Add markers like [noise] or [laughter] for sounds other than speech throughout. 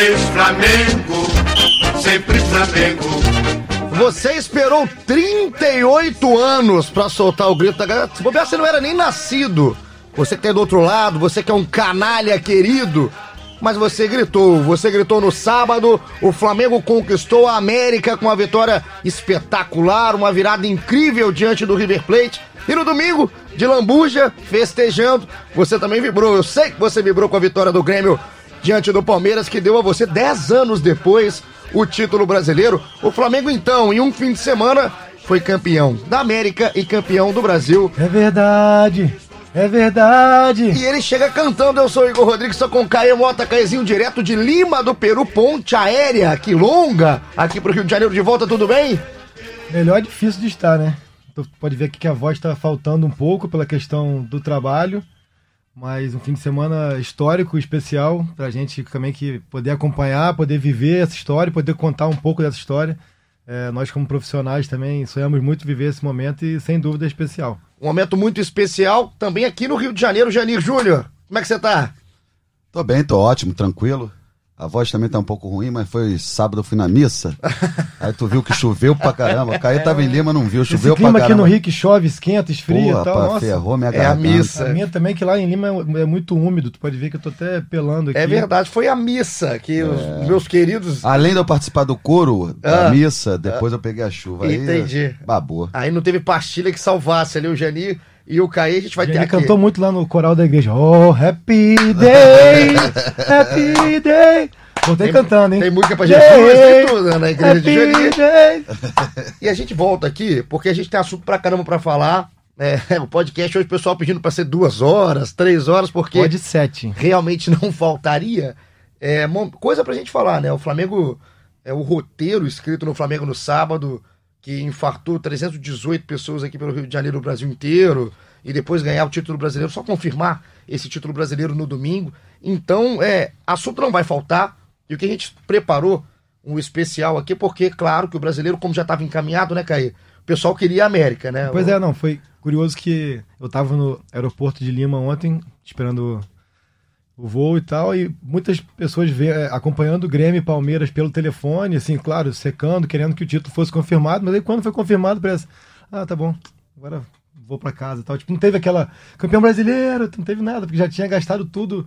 Vez Flamengo, sempre Flamengo. Você esperou 38 anos pra soltar o grito da galera. Se bobear, você não era nem nascido. Você que tá do outro lado, você que é um canalha querido. Mas você gritou, você gritou no sábado, o Flamengo conquistou a América com uma vitória espetacular, uma virada incrível diante do River Plate. E no domingo, de lambuja, festejando, você também vibrou. Eu sei que você vibrou com a vitória do Grêmio diante do Palmeiras, que deu a você 10 anos depois o título brasileiro. O Flamengo, então, em um fim de semana, foi campeão da América e campeão do Brasil. É verdade. É verdade. E ele chega cantando, eu sou Igor Rodrigues, sou com Caio Mota, Caezinho, direto de Lima do Peru, ponte aérea, que longa, aqui pro Rio de Janeiro de volta, tudo bem? Melhor é difícil de estar, né? Tu pode ver aqui que a voz tá faltando um pouco pela questão do trabalho, mas um fim de semana histórico, especial, pra gente também que poder acompanhar, poder viver essa história, poder contar um pouco dessa história. É, nós como profissionais também sonhamos muito viver esse momento e sem dúvida é especial. Um momento muito especial também aqui no Rio de Janeiro, Janir Júnior. Como é que você tá? Tô bem, tô ótimo, tranquilo. A voz também tá um pouco ruim, mas foi sábado, eu fui na missa. [laughs] Aí tu viu que choveu pra caramba. Caio tava em Lima, não viu, choveu Esse clima pra aqui caramba. no Rio que chove, esquenta, esfria e tal. Nossa. ferrou minha É a garganta. missa. A minha também, que lá em Lima é, é muito úmido. Tu pode ver que eu tô até pelando aqui. É verdade, foi a missa que os meus queridos. Além de eu participar do coro da Ah. missa, depois eu peguei a chuva. Aí, Entendi. Babou. Aí não teve pastilha que salvasse ali o Janir e o Caí, a gente vai ter Ele aqui. cantou muito lá no coral da igreja. Oh, happy day, [laughs] happy day. Voltei cantando, hein? Tem música pra Day, Jesus e tudo né, na igreja de day. [laughs] E a gente volta aqui porque a gente tem assunto pra caramba pra falar. É, [laughs] o podcast hoje o pessoal pedindo pra ser duas horas, três horas, porque Pode sete. realmente não faltaria é, coisa pra gente falar, né? O Flamengo, é o roteiro escrito no Flamengo no sábado, que infartou 318 pessoas aqui pelo Rio de Janeiro, o Brasil inteiro, e depois ganhar o título brasileiro, só confirmar esse título brasileiro no domingo. Então, é, assunto não vai faltar, e o que a gente preparou, um especial aqui, porque, claro, que o brasileiro, como já estava encaminhado, né, Caí? O pessoal queria a América, né? Pois é, não, foi curioso que eu tava no aeroporto de Lima ontem, esperando o voo e tal, e muitas pessoas vê, é, acompanhando o Grêmio e Palmeiras pelo telefone, assim, claro, secando, querendo que o título fosse confirmado, mas aí quando foi confirmado, parece, ah, tá bom, agora vou pra casa tal. Tipo, não teve aquela campeão brasileiro, não teve nada, porque já tinha gastado tudo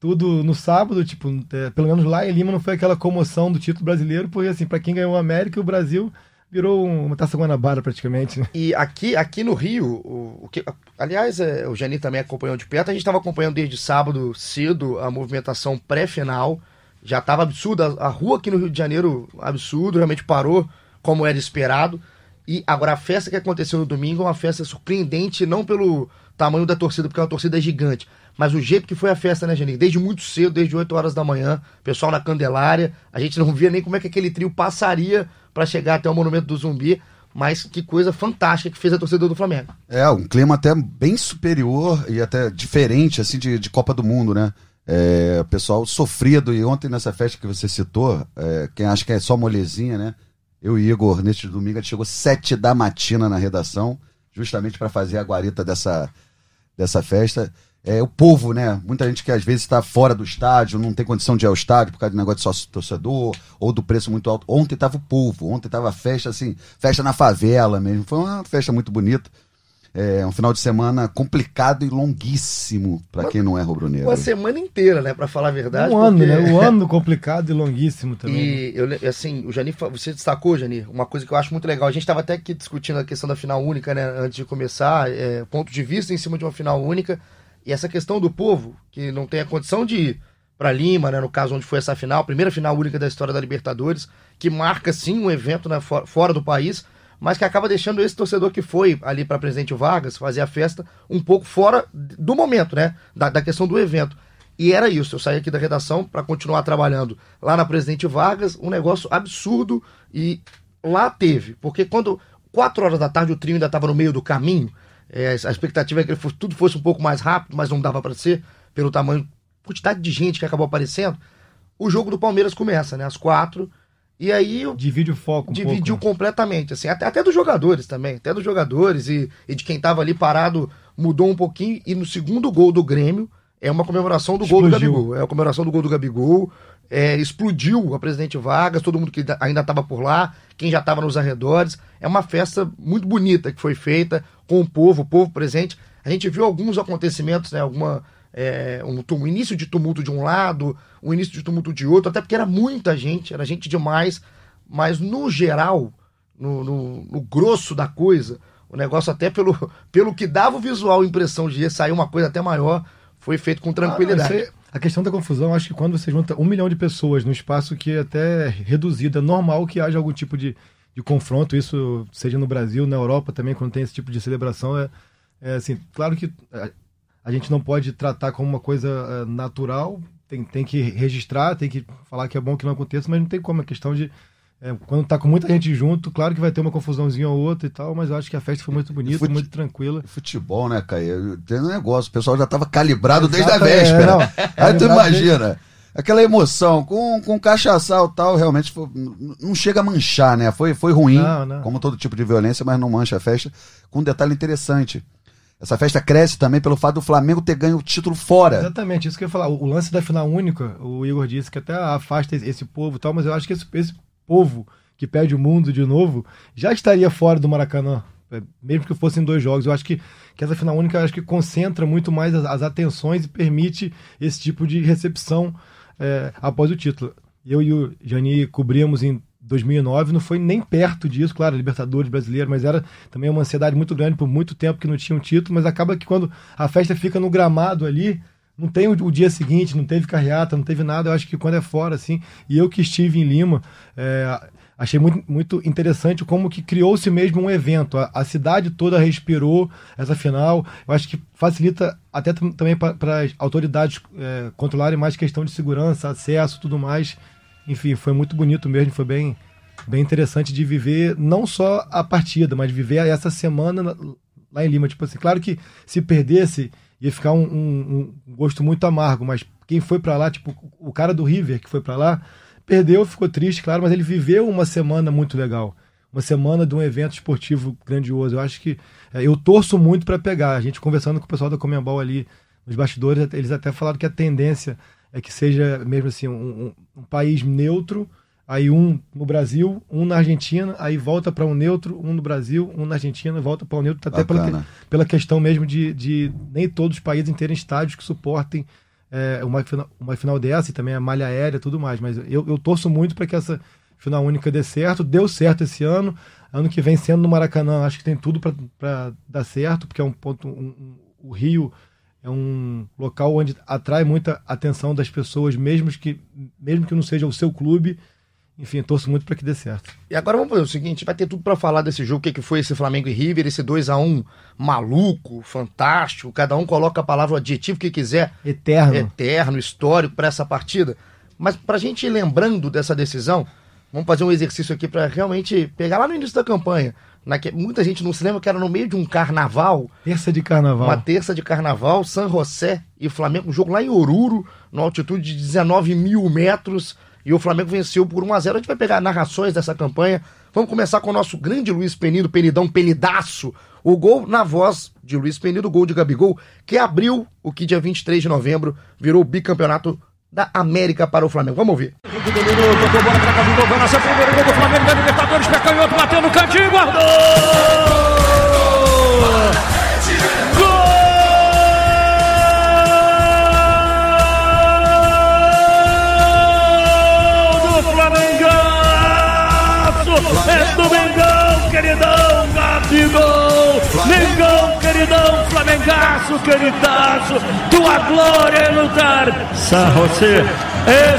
tudo no sábado, tipo, é, pelo menos lá em Lima não foi aquela comoção do título brasileiro, porque assim, pra quem ganhou o América, o Brasil virou um- uma taça Guanabara praticamente, né? E aqui, aqui no Rio, o, o que, aliás, é, o Jani também acompanhou de perto. A gente estava acompanhando desde sábado cedo a movimentação pré-final. Já estava absurdo. A, a rua aqui no Rio de Janeiro, absurdo, realmente parou como era esperado. E agora a festa que aconteceu no domingo é uma festa surpreendente, não pelo tamanho da torcida, porque a torcida é gigante, mas o jeito que foi a festa, né, Jani? Desde muito cedo, desde 8 horas da manhã, pessoal na Candelária, a gente não via nem como é que aquele trio passaria para chegar até o Monumento do Zumbi, mas que coisa fantástica que fez a torcida do Flamengo. É, um clima até bem superior e até diferente, assim, de, de Copa do Mundo, né? É, pessoal sofrido, e ontem nessa festa que você citou, é, quem acha que é só molezinha, né? Eu e Igor, neste domingo, a gente chegou sete da matina na redação, justamente para fazer a guarita dessa, dessa festa. É, o povo, né? Muita gente que às vezes está fora do estádio, não tem condição de ir ao estádio por causa do negócio de sócio torcedor ou do preço muito alto. Ontem tava o povo, ontem tava festa assim, festa na favela mesmo. Foi uma festa muito bonita. É um final de semana complicado e longuíssimo para quem não é rubro-negro. Uma semana inteira, né, para falar a verdade. Um ano, porque- né? Um ano [laughs] complicado e longuíssimo também. né? E eu, le- assim, o Jani, você destacou, Jani, uma coisa que eu acho muito legal. A gente estava até aqui discutindo a questão da final única, né, antes de começar, é, ponto de vista em cima de uma final única. E essa questão do povo, que não tem a condição de ir para Lima, né, no caso onde foi essa final, primeira final única da história da Libertadores, que marca sim um evento né, for, fora do país, mas que acaba deixando esse torcedor que foi ali para Presidente Vargas fazer a festa um pouco fora do momento, né, da, da questão do evento. E era isso, eu saí aqui da redação para continuar trabalhando lá na Presidente Vargas, um negócio absurdo e lá teve, porque quando quatro horas da tarde o trio ainda estava no meio do caminho, é, a expectativa é que fosse, tudo fosse um pouco mais rápido, mas não dava para ser pelo tamanho, quantidade de gente que acabou aparecendo. O jogo do Palmeiras começa, né, às quatro. E aí divide o foco um dividiu pouco. completamente, assim, até, até dos jogadores também, até dos jogadores e, e de quem estava ali parado mudou um pouquinho e no segundo gol do Grêmio é uma comemoração do Explodiu. gol do Gabigol. É a comemoração do gol do Gabigol. É, explodiu a presidente Vargas, todo mundo que ainda estava por lá, quem já estava nos arredores. É uma festa muito bonita que foi feita com o povo, o povo presente. A gente viu alguns acontecimentos, né? Alguma, é, um, um início de tumulto de um lado, um início de tumulto de outro, até porque era muita gente, era gente demais. Mas no geral, no, no, no grosso da coisa, o negócio até pelo, pelo que dava o visual, a impressão de sair uma coisa até maior, foi feito com tranquilidade. Ah, não, aí, a questão da confusão, acho que quando você junta um milhão de pessoas num espaço que é até reduzido, é normal que haja algum tipo de, de confronto, isso seja no Brasil, na Europa também, quando tem esse tipo de celebração, é, é assim, claro que a, gente não pode tratar como uma coisa é, natural, tem, tem que registrar, tem que falar que é bom que não aconteça, mas não tem como, é questão de é, quando tá com muita gente junto, claro que vai ter uma confusãozinha ou outra e tal, mas eu acho que a festa foi muito bonita, Fute... muito tranquila. Futebol, né, Caio? Tem um negócio, o pessoal já tava calibrado desde a véspera. É, não, [laughs] Aí tu imagina. Desde... Aquela emoção, com, com cachaçal e tal, realmente foi, não chega a manchar, né? Foi, foi ruim, não, não. como todo tipo de violência, mas não mancha a festa. Com um detalhe interessante. Essa festa cresce também pelo fato do Flamengo ter ganho o título fora. Exatamente, isso que eu ia falar. O, lance da final única, o Igor disse que até afasta esse povo e tal, mas eu acho que esse, esse povo que perde o mundo de novo, já estaria fora do Maracanã. É, mesmo que fossem dois jogos. Eu acho que, que essa final única acho que concentra muito mais as, as atenções e permite esse tipo de recepção é, após o título. Eu e o Jani cobrimos em 2009, não foi nem perto disso, claro, Libertadores brasileiro, mas era também uma ansiedade muito grande por muito tempo que não tinha um título, mas acaba que quando a festa fica no gramado ali, não tem o, dia seguinte, não teve carreata, não teve nada. Eu acho que quando é fora, assim, e eu que estive em Lima, é, achei muito, muito interessante como que criou-se mesmo um evento. A, a, cidade toda respirou essa final. Eu acho que facilita até também para as autoridades é, controlarem mais questão de segurança, acesso, tudo mais. Enfim, foi muito bonito mesmo, foi bem, bem interessante de viver não só a partida, mas viver essa semana lá em Lima. Tipo assim, claro que se perdesse ia ficar um, um, um gosto muito amargo, mas quem foi para lá, tipo, o cara do River que foi para lá, perdeu, ficou triste, claro, mas ele viveu uma semana muito legal. Uma semana de um evento esportivo grandioso. Eu acho que é, eu torço muito para pegar. A gente conversando com o pessoal da Comembol ali nos bastidores, eles até falaram que a tendência é que seja mesmo assim um, um, um país neutro, aí um no Brasil, um na Argentina, aí volta para um neutro, um no Brasil, um na Argentina, volta para o um neutro, até pela, pela questão mesmo de, de nem todos os países terem estádios que suportem é, uma, uma final dessa e também a malha aérea e tudo mais. Mas eu, eu torço muito para que essa final única dê certo. Deu certo esse ano. Ano que vem, sendo no Maracanã, acho que tem tudo para dar certo, porque é um ponto. Um, um, o Rio é um local onde atrai muita atenção das pessoas, mesmo que, mesmo que não seja o seu clube. Enfim, torço muito para que dê certo. E agora vamos fazer o seguinte: vai ter tudo para falar desse jogo, o que, que foi esse Flamengo e River, esse 2 a 1 maluco, fantástico. Cada um coloca a palavra, o adjetivo que quiser. Eterno. Eterno, histórico para essa partida. Mas para a gente ir lembrando dessa decisão, vamos fazer um exercício aqui para realmente pegar lá no início da campanha. Naque... Muita gente não se lembra que era no meio de um carnaval. Terça de carnaval. Uma terça de carnaval, San José e Flamengo, um jogo lá em Oruro, numa altitude de 19 mil metros e o Flamengo venceu por 1 a 0 A gente vai pegar narrações dessa campanha. Vamos começar com o nosso grande Luiz Penido, Penidão Penidaço. O gol na voz de Luiz Penido, o gol de Gabigol, que abriu o que dia 23 de novembro virou o bicampeonato da América para o Flamengo. Vamos ouvir. Flamengo Libertadores, bateu no cantinho, guardou! Flamengaço, queridaço! Tua glória é lutar! San José,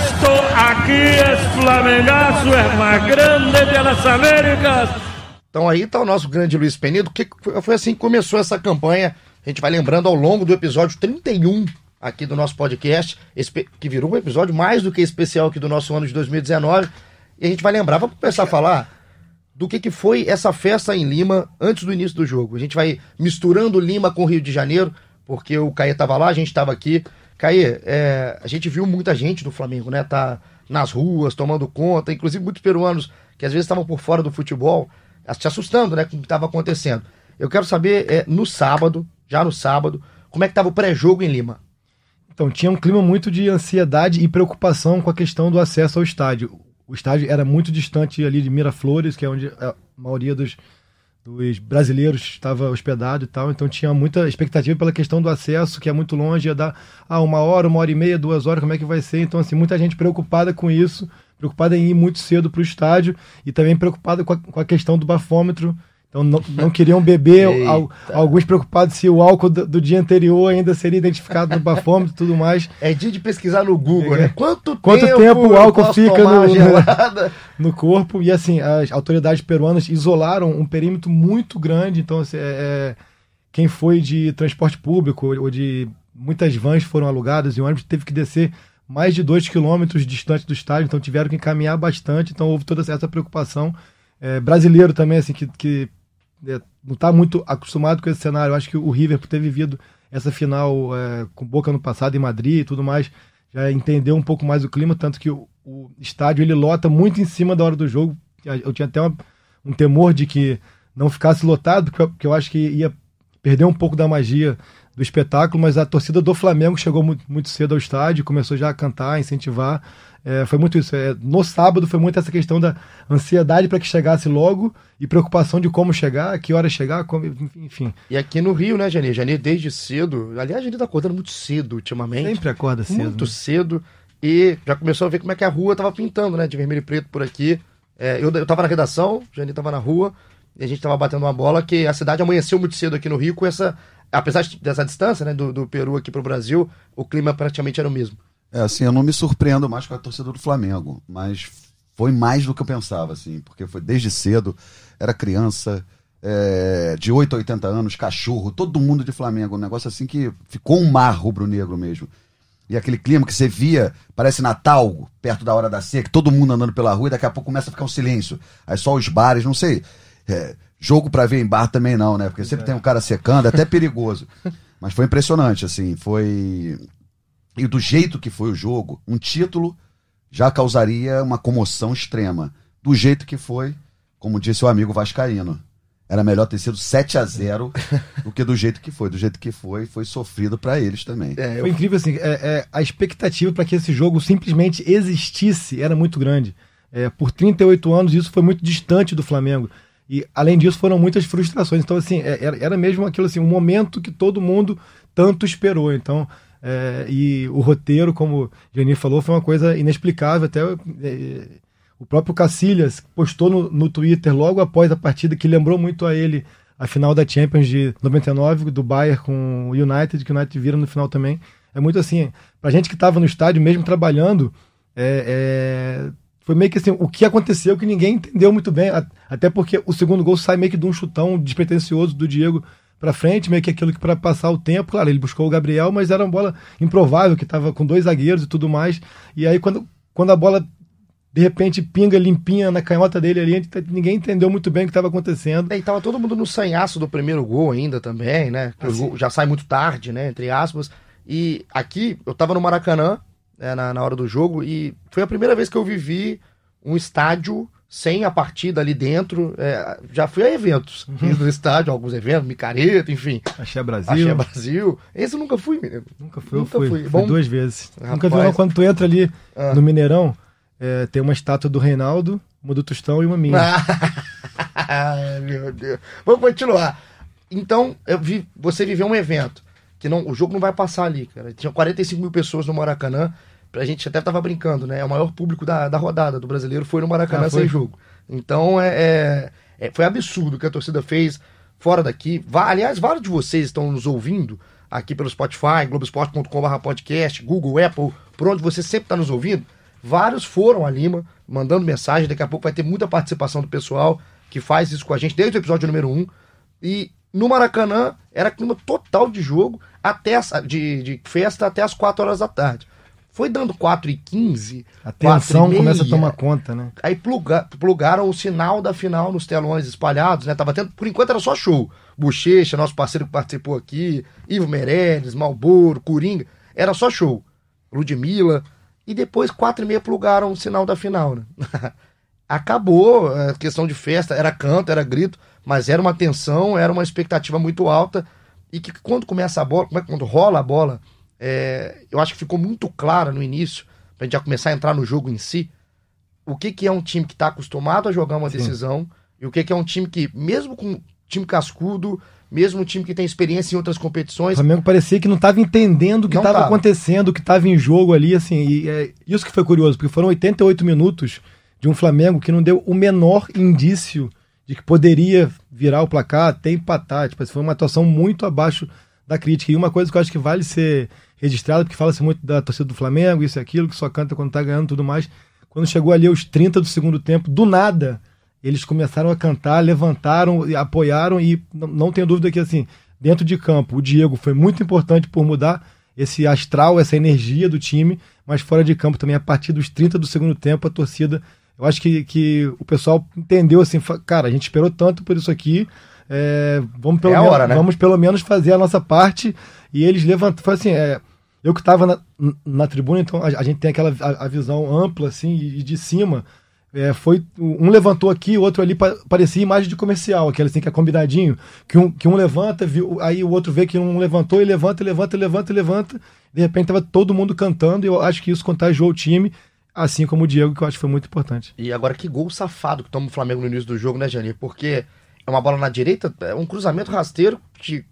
estou aqui, es Flamengaço, é mais grande de las Américas! Então aí tá o nosso grande Luiz Penido, que foi assim que começou essa campanha. A gente vai lembrando ao longo do episódio 31 aqui do nosso podcast, que virou um episódio mais do que especial aqui do nosso ano de 2019. E a gente vai lembrar, vamos começar a falar do que, que foi essa festa em Lima antes do início do jogo. A gente vai misturando Lima com Rio de Janeiro, porque o Caê estava lá, a gente estava aqui. Caê, é, a gente viu muita gente do Flamengo, né? Tá nas ruas, tomando conta, inclusive muitos peruanos que às vezes estavam por fora do futebol, se assustando, né, com o que estava acontecendo. Eu quero saber, é, no sábado, já no sábado, como é que estava o pré-jogo em Lima? Então, tinha um clima muito de ansiedade e preocupação com a questão do acesso ao estádio. O estádio era muito distante ali de Miraflores, que é onde a maioria dos, dos brasileiros estava hospedado e tal, então tinha muita expectativa pela questão do acesso, que é muito longe, ia dar ah, uma hora, uma hora e meia, duas horas, como é que vai ser? Então, assim, muita gente preocupada com isso, preocupada em ir muito cedo para o estádio e também preocupada com a, com a questão do bafômetro, então não, não queriam beber, [laughs] al, alguns preocupados se o álcool do, do, dia anterior ainda seria identificado no bafômetro e tudo mais. É dia de pesquisar no Google, né? Quanto, Quanto tempo, tempo o álcool fica no, [laughs] no, corpo? E assim, as autoridades peruanas isolaram um perímetro muito grande, então assim, é, é quem foi de transporte público ou de muitas vans foram alugadas e o ônibus teve que descer mais de dois quilômetros distante do estádio, então tiveram que caminhar bastante, então houve toda essa preocupação. É, brasileiro também, assim, que, que é, não está muito acostumado com esse cenário. Eu acho que o River, por ter vivido essa final é, com Boca no passado em Madrid e tudo mais, já entendeu um pouco mais o clima, tanto que o, o estádio ele lota muito em cima da hora do jogo. Eu tinha até uma, um temor de que não ficasse lotado, porque eu, porque eu acho que ia perder um pouco da magia do espetáculo, mas a torcida do Flamengo chegou muito, muito cedo ao estádio, começou já a cantar, a incentivar. É, foi muito isso. É, no sábado foi muito essa questão da ansiedade para que chegasse logo e preocupação de como chegar, que hora chegar, como, enfim. E aqui no Rio, né, Janir? Janir desde cedo. Aliás, a Janir tá acordando muito cedo ultimamente. Sempre acorda cedo. Muito né? cedo. E já começou a ver como é que a rua tava pintando, né? De vermelho e preto por aqui. É, eu, eu tava na redação, Janir tava na rua, e a gente tava batendo uma bola que a cidade amanheceu muito cedo aqui no Rio com essa. Apesar dessa distância, né, do, do Peru aqui pro Brasil, o clima praticamente era o mesmo. É, assim, eu não me surpreendo mais com a torcida do Flamengo, mas foi mais do que eu pensava, assim, porque foi desde cedo, era criança, é, de 8 a 80 anos, cachorro, todo mundo de Flamengo, um negócio assim que ficou um mar rubro-negro mesmo. E aquele clima que você via, parece Natal, perto da hora da seca, todo mundo andando pela rua e daqui a pouco começa a ficar um silêncio. Aí só os bares, não sei. É, jogo para ver em bar também não, né? Porque sempre tem um cara secando, é até perigoso. Mas foi impressionante, assim, foi e do jeito que foi o jogo, um título já causaria uma comoção extrema. Do jeito que foi, como disse o amigo Vascaíno. Era melhor ter sido 7 a 0 do que do jeito que foi. Do jeito que foi, foi sofrido para eles também. É, foi incrível assim, é, é, a expectativa para que esse jogo simplesmente existisse era muito grande. É, por 38 anos isso foi muito distante do Flamengo. E além disso foram muitas frustrações. Então assim, é, era, era mesmo aquilo assim, um momento que todo mundo tanto esperou. Então é, e o roteiro, como o Janir falou, foi uma coisa inexplicável. Até é, o próprio Cacilhas postou no, no Twitter logo após a partida que lembrou muito a ele a final da Champions de 99, do Bayern com o United, que o United vira no final também. É muito assim, pra gente que estava no estádio, mesmo trabalhando, é, é, foi meio que assim, o que aconteceu que ninguém entendeu muito bem, até porque o segundo gol sai meio que de um chutão despretensioso do Diego para frente, meio que aquilo que para passar o tempo, claro, ele buscou o Gabriel, mas era uma bola improvável, que estava com dois zagueiros e tudo mais. E aí quando, quando a bola de repente pinga limpinha na canhota dele ali, ninguém entendeu muito bem o que estava acontecendo. É, e tava todo mundo no sanhaço do primeiro gol ainda também, né? Assim. já sai muito tarde, né? Entre aspas. E aqui, eu tava no Maracanã, né, na, na hora do jogo, e foi a primeira vez que eu vivi um estádio sem a partida ali dentro. É, já fui a eventos. Uhum. No estádio, alguns eventos, micareta, enfim. Achei Brasil. Achei Brasil. Esse eu nunca fui, menino. Nunca fui, nunca fui. fui. Bom, duas vezes. Rapaz. Nunca vi não, quando tu entra ali ah. no Mineirão, é, tem uma estátua do Reinaldo, uma do Tostão e uma minha. [laughs] Ai, meu Deus. Vamos continuar. Então, eu vi, você viveu um evento. que não O jogo não vai passar ali, cara. Tinha 45 mil pessoas no Maracanã a gente até tava brincando, né? É o maior público da, da rodada do brasileiro foi no Maracanã ah, foi? sem jogo. Então é, é, É, foi absurdo o que a torcida fez fora daqui. Aliás, vários de vocês estão nos ouvindo aqui pelo Spotify, globesport.com.br podcast, Google, Apple, por onde você sempre está nos ouvindo. Vários foram a Lima, mandando mensagem. Daqui a pouco vai ter muita participação do pessoal que faz isso com a gente desde o episódio número 1. E no Maracanã era clima total de jogo, até as- de, de festa até as 4 horas da tarde. Foi dando 4 e 15 A tensão 4 começa a tomar conta, né? Aí pluga- plugaram o sinal da final nos telões espalhados, né? Tava tendo, por enquanto era só show. Bochecha, nosso parceiro que participou aqui, Ivo Meirelles, Malboro, Coringa, era só show. Ludmilla. E depois, quatro e meia, plugaram o sinal da final, né? [laughs] Acabou a questão de festa, era canto, era grito, mas era uma tensão, era uma expectativa muito alta. E que quando começa a bola, como é que quando rola a bola, é, eu acho que ficou muito clara no início, pra gente já começar a entrar no jogo em si, o que, que é um time que está acostumado a jogar uma decisão e o que, que é um time que, mesmo com time cascudo, mesmo um time que tem experiência em outras O competições, Flamengo parecia que não estava entendendo o que estava tava. acontecendo, o que estava em jogo ali, assim. E é isso que foi curioso, porque foram 88 minutos de um Flamengo que não deu o menor indício de que poderia virar o placar, até empatar. Tipo, assim, foi uma atuação muito abaixo da crítica. E uma coisa que eu acho que vale ser registrada, porque fala-se muito da torcida do Flamengo, isso e aquilo, que só canta quando tá ganhando e tudo mais. Quando chegou ali aos 30 do segundo tempo, do nada, eles começaram a cantar, levantaram, e apoiaram e não, não tenho dúvida que assim, dentro de campo, o Diego foi muito importante por mudar esse astral, essa energia do time, mas fora de campo também, a partir dos 30 do segundo tempo, a torcida, eu acho que, que o pessoal entendeu assim, cara, a gente esperou tanto por isso aqui, é, vamos, pelo É menos, hora, né? vamos pelo menos fazer a nossa parte, e eles levantaram, foi assim, é, eu que estava na, na tribuna, então a, a gente tem aquela a, a visão ampla, assim, e, e de cima. É, foi um levantou aqui, o outro ali pa- parecia imagem de comercial, aquele assim que é combinadinho, que um, que um levanta, viu, aí o outro vê que um levantou e levanta, levanta, levanta, levanta. De repente tava todo mundo cantando e eu acho que isso contagiou o time, assim como o Diego, que eu acho que foi muito importante. E agora que gol safado que toma o Flamengo no início do jogo, né, Janir? Porque é uma bola na direita, é um cruzamento rasteiro que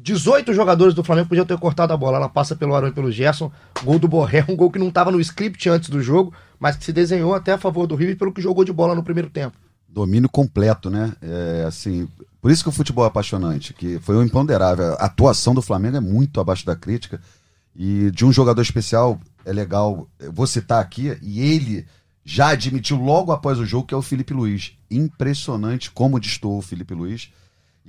18 jogadores do Flamengo podiam ter cortado a bola. Ela passa pelo Arão e pelo Gerson. Gol do Borré, um gol que não estava no script antes do jogo, mas que se desenhou até a favor do River pelo que jogou de bola no primeiro tempo. Domínio completo, né? É, assim, por isso que o futebol é apaixonante, que foi o imponderável. A atuação do Flamengo é muito abaixo da crítica. E de um jogador especial, é legal, vou citar aqui, e ele já admitiu logo após o jogo, que é o Felipe Luiz. Impressionante como destoou o Felipe Luiz.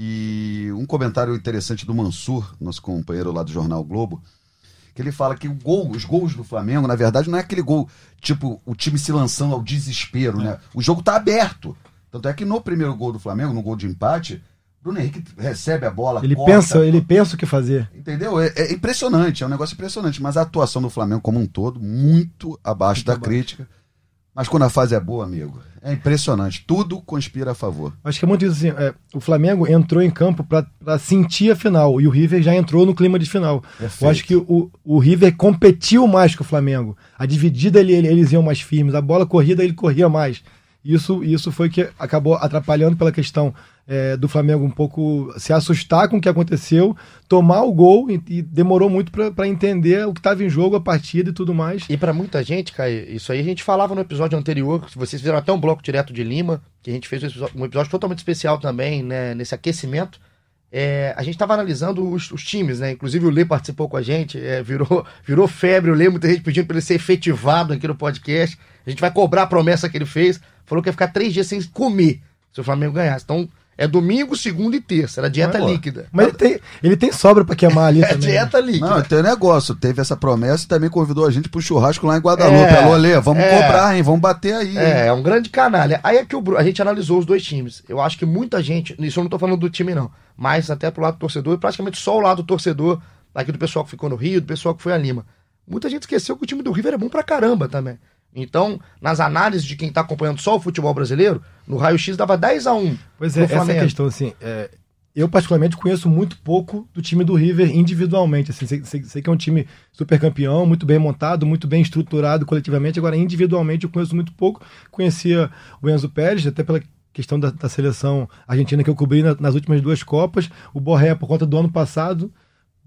E um comentário interessante do Mansur, nosso companheiro lá do Jornal Globo, que ele fala que o gol, os gols do Flamengo, na verdade, não é aquele gol, tipo, o time se lançando ao desespero, né? O jogo tá aberto. Tanto é que no primeiro gol do Flamengo, no gol de empate, Bruno Henrique recebe a bola, Ele corta, pensa, ele pensa o que fazer. Entendeu? É, é impressionante, é um negócio impressionante. Mas a atuação do Flamengo como um todo, muito abaixo da crítica. Mas quando a fase é boa, amigo, é impressionante. Tudo conspira a favor. Acho que é muito isso assim. é, o Flamengo entrou em campo para sentir a final e o River já entrou no clima de final. Perfeito. Eu acho que o, o River competiu mais que o Flamengo. A dividida ele, ele- eles iam mais firmes, a bola corrida ele corria mais. Isso, isso foi que acabou atrapalhando pela questão é, do Flamengo um pouco se assustar com o que aconteceu, tomar o gol e, e demorou muito para entender o que estava em jogo, a partida e tudo mais. E pra muita gente, Caio, isso aí a gente falava no episódio anterior, vocês fizeram até um bloco direto de Lima, que a gente fez um episódio, um episódio totalmente especial também, né, nesse aquecimento. É, a gente estava analisando os, os times, né? Inclusive o Lê participou com a gente, é, virou, [laughs] virou febre o Lê, muita gente pedindo para ele ser efetivado aqui no podcast. A gente vai cobrar a promessa que ele fez. Falou que ia ficar três dias sem comer se o Flamengo ganhasse. Então, é domingo, segunda e terça. Era dieta líquida. Mas ele tem, ele tem sobra para queimar ali É também. né? dieta líquida. Não, tem um negócio. Teve essa promessa e também convidou a gente pro churrasco lá em Guadalupe. É, Alô, Lê, vamos é. cobrar, hein? Vamos bater aí. É, hein? é um grande canalha. Aí é que o a gente analisou os dois times. Eu acho que muita gente, isso eu não tô falando do time não, mas até pro lado do torcedor, e praticamente só o lado do torcedor, aqui do pessoal que ficou no Rio, do pessoal que foi a Lima. Muita gente esqueceu que o time do River é bom pra caramba também. Então, nas análises de quem tá acompanhando só o futebol brasileiro, no raio-x dava 10 a 1 Pois é, essa é a questão, assim, é, eu particularmente conheço muito pouco do time do River individualmente, assim, sei, sei- sei que é um time super campeão, muito bem montado, muito bem estruturado coletivamente, agora individualmente eu conheço muito pouco, conhecia o Enzo Pérez, até pela questão da, da seleção argentina que eu cobri na- nas últimas duas Copas, o Borré por conta do ano passado,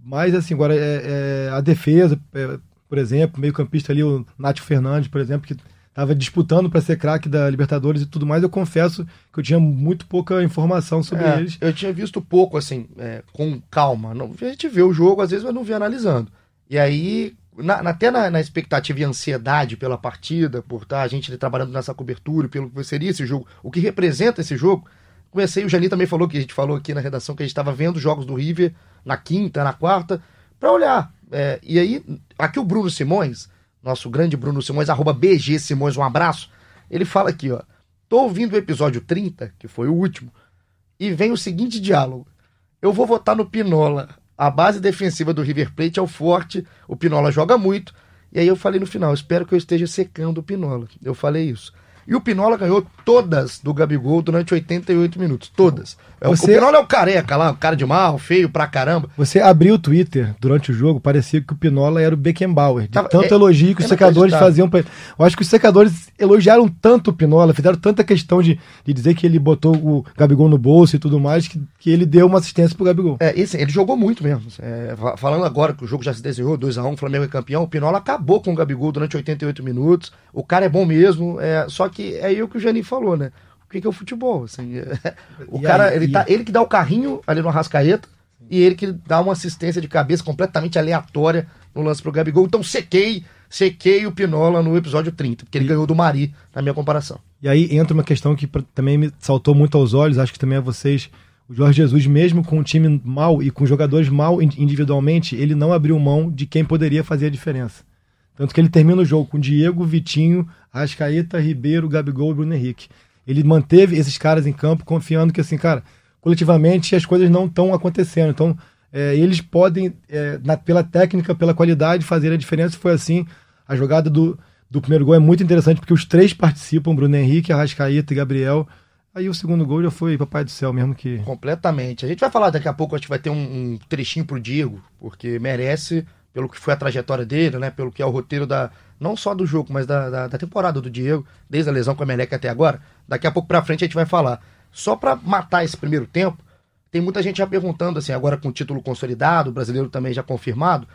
mas assim, agora é, é a defesa, é, por exemplo, meio campista ali, o Nátio Fernandes, por exemplo, que tava disputando para ser craque da Libertadores e tudo mais, eu confesso que eu tinha muito pouca informação sobre É, eles. Eu tinha visto pouco, assim, é, com calma. Não, a gente vê o jogo, às vezes, mas não vê analisando. E aí, na- até na, na expectativa e ansiedade pela partida, por estar a gente trabalhando nessa cobertura, pelo que seria esse jogo, o que representa esse jogo, comecei, o Jani também falou, que a gente falou aqui na redação, que a gente estava vendo os jogos do River na quinta, na quarta, para olhar. É, e aí, aqui o Bruno Simões, nosso grande Bruno Simões, arroba BG Simões, um abraço, ele fala aqui, ó, tô ouvindo o episódio 30, que foi o último, e vem o seguinte diálogo. Eu vou votar no Pinola. A base defensiva do River Plate é o forte, o Pinola joga muito. E aí eu falei no final, espero que eu esteja secando o Pinola. Eu falei isso. E o Pinola ganhou todas do Gabigol durante 88 minutos. Todas. É, o- Você- O Pinola é o careca lá, o cara de mal, feio pra caramba. Você abriu o Twitter durante o jogo, parecia que o Pinola era o Beckenbauer, de Tava- tanto é- elogio que é os secadores inacreditável. faziam pra ele. Eu acho que os secadores elogiaram tanto o Pinola, fizeram tanta questão de, de dizer que ele botou o Gabigol no bolso e tudo mais, que, que ele deu uma assistência pro Gabigol. É, esse, ele jogou muito mesmo. É, fa- falando agora que o jogo já se desenhou, 2x1, o Flamengo é campeão, o Pinola acabou com o Gabigol durante 88 minutos. O cara é bom mesmo, é, só que é aí o que o Jani falou, né? O que, que é o futebol? assim, é, [laughs] o E cara, aí- ele, e- tá, ele que dá o carrinho ali no Arrascaeta e ele que dá uma assistência de cabeça completamente aleatória no lance pro Gabigol. Então sequei, sequei o Pinola no episódio 30, porque ele ganhou do Mari, na minha comparação. E aí entra uma questão que também me saltou muito aos olhos, acho que também a vocês. O Jorge Jesus, mesmo com um time mal e com jogadores mal in- individualmente, ele não abriu mão de quem poderia fazer a diferença. Tanto que ele termina o jogo com Diego, Vitinho, Rascaeta, Ribeiro, Gabigol e Bruno Henrique. Ele manteve esses caras em campo, confiando que, assim, cara, coletivamente as coisas não estão acontecendo. Então, é, eles podem, é, na- pela técnica, pela qualidade, fazer a diferença. Foi assim. A jogada do, do primeiro gol é muito interessante, porque os três participam: Bruno Henrique, Arrascaeta e Gabriel. Aí o segundo gol já foi Papai do Céu mesmo que. Completamente. A gente vai falar daqui a pouco, acho que vai ter um, um trechinho pro Diego, porque merece, pelo que foi a trajetória dele, né? Pelo que é o roteiro da. Não só do jogo, mas da, da, da temporada do Diego, desde a lesão com a Meleca até agora. Daqui a pouco pra frente a gente vai falar. Só pra matar esse primeiro tempo, tem muita gente já perguntando, assim, agora com o título consolidado, o brasileiro também já confirmado,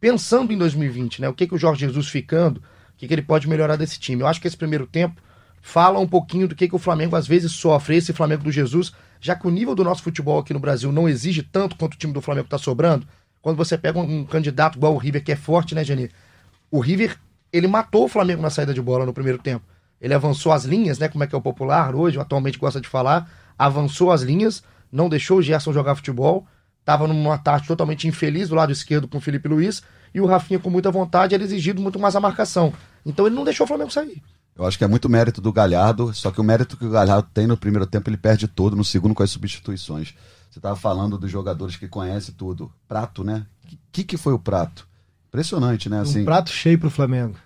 pensando em 2020, né? O que, que o Jorge Jesus ficando, o que, que ele pode melhorar desse time. Eu acho que esse primeiro tempo fala um pouquinho do que, que o Flamengo às vezes sofre, esse Flamengo do Jesus, já que o nível do nosso futebol aqui no Brasil não exige tanto quanto o time do Flamengo está sobrando. Quando você pega um, um candidato igual o River, que é forte, né, Geni? O River, ele matou o Flamengo na saída de bola no primeiro tempo. Ele avançou as linhas, né? Como é que é o popular hoje, atualmente gosta de falar. Avançou as linhas, não deixou o Gerson jogar futebol. Tava numa tarde totalmente infeliz do lado esquerdo com o Felipe Luiz. E o Rafinha, com muita vontade, ele exigido muito mais a marcação. Então ele não deixou o Flamengo sair. Eu acho que é muito mérito do Galhardo, só que o mérito que o Galhardo tem no primeiro tempo ele perde todo, no segundo com as substituições. Você estava falando dos jogadores que conhecem tudo. Prato, né? O que, que foi o prato? Impressionante, né? Assim, Um prato cheio pro Flamengo.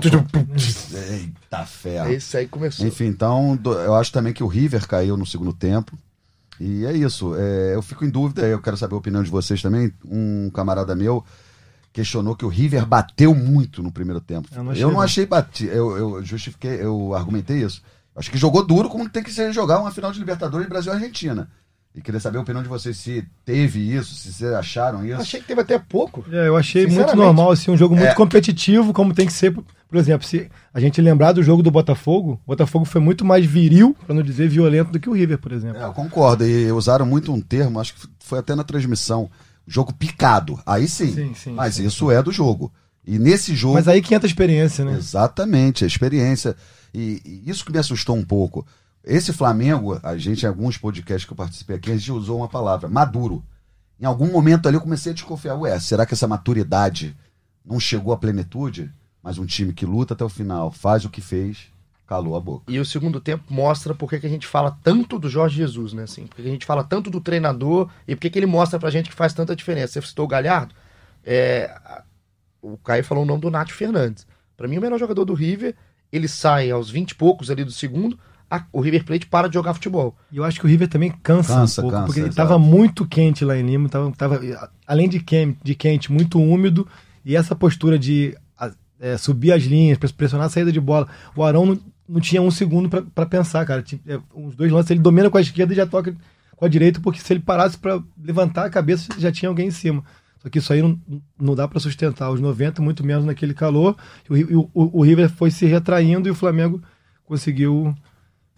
caramba. tudo- Eita ferro. Esse aí começou. Enfim, então eu acho também que o River caiu no segundo tempo. E é isso. é, eu fico em dúvida, eu quero saber a opinião de vocês também. Um camarada meu questionou que o River bateu muito no primeiro tempo. Eu não achei, eu não achei bati, eu, eu justifiquei, eu argumentei isso. Acho que jogou duro como tem que ser jogar uma final de Libertadores Brasil e queria saber a opinião de vocês se teve isso, se vocês acharam isso. Achei que teve até pouco. É, eu achei muito normal, assim, um jogo muito É. competitivo, como tem que ser. Por exemplo, se a gente lembrar do jogo do Botafogo, o Botafogo foi muito mais viril, pra não dizer violento, do que o River, por exemplo. É, eu concordo. E usaram muito um termo, acho que foi até na transmissão. Jogo picado. Aí sim. Sim, sim, mas sim, isso é do jogo. E nesse jogo. Mas aí que entra a experiência, né? Exatamente, a experiência. E, e isso que me assustou um pouco. Esse Flamengo, a gente, em alguns podcasts que eu participei aqui, a gente usou uma palavra, maduro. Em algum momento ali eu comecei a desconfiar, ué, será que essa maturidade não chegou à plenitude? Mas um time que luta até o final, faz o que fez, calou a boca. E o segundo tempo mostra por que a gente fala tanto do Jorge Jesus, né? Assim, porque a gente fala tanto do treinador e por que ele mostra pra gente que faz tanta diferença. Você citou o Galhardo. é, o Caio falou o nome do Nath Fernandes. Pra mim, o melhor jogador do River, ele sai aos 20 e poucos ali do segundo, a- o River Plate para de jogar futebol. E eu acho que o River também cansa, Cansa, um pouco, cansa, porque ele exato. tava muito quente lá em Lima, tava, tava, além de quente, de quente, muito úmido, e essa postura de a- é, subir as linhas, pres- pressionar a saída de bola. O Arão não, não tinha um segundo pra- pra pensar, cara. Tinha- é, Os dois lances, ele domina com a esquerda e já toca com a direita, porque se ele parasse pra levantar a cabeça, já tinha alguém em cima. Só que isso aí não, não dá para sustentar os 90, muito menos naquele calor. O, o, o River foi se retraindo e o Flamengo conseguiu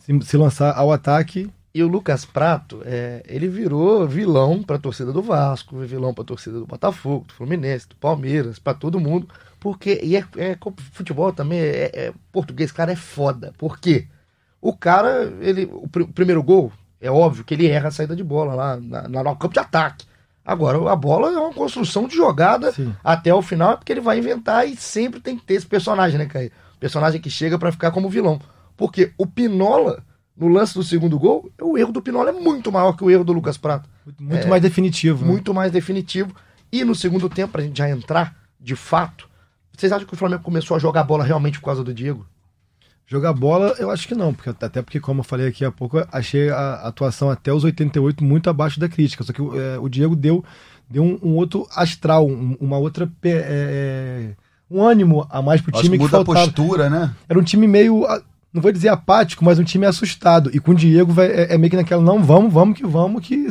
se, se lançar ao ataque e o Lucas Prato, é, ele virou vilão para a torcida do Vasco, vilão para a torcida do Botafogo, do Fluminense, do Palmeiras, para todo mundo. Porque, e é, é futebol também, é, é, português, cara, é foda. Por quê? O cara, ele, o, pr primeiro gol, é óbvio que ele erra a saída de bola lá na, na, no campo de ataque. Agora, a bola é uma construção de jogada Sim. até o final, porque ele vai inventar e sempre tem que ter esse personagem, né, Caio? Personagem que chega para ficar como vilão. Porque o Pinola no lance do segundo gol, o erro do Pinola é muito maior que o erro do Lucas Prato. Muito, é, mais definitivo. Né? Muito mais definitivo. E no segundo tempo, pra gente já entrar, de fato, vocês acham que o Flamengo começou a jogar bola realmente por causa do Diego? Jogar bola, eu acho que não, porque até porque, como eu falei aqui há pouco, achei a atuação até os 88 muito abaixo da crítica. Só que é, o Diego deu, deu um, um outro astral, um, uma outra. É, é um ânimo a mais pro time que, que faltava. a postura, né? Era um time meio não vou dizer apático, mas um time assustado. E com o Diego vai, é, é, meio que naquela, não, vamos, vamos que vamos, que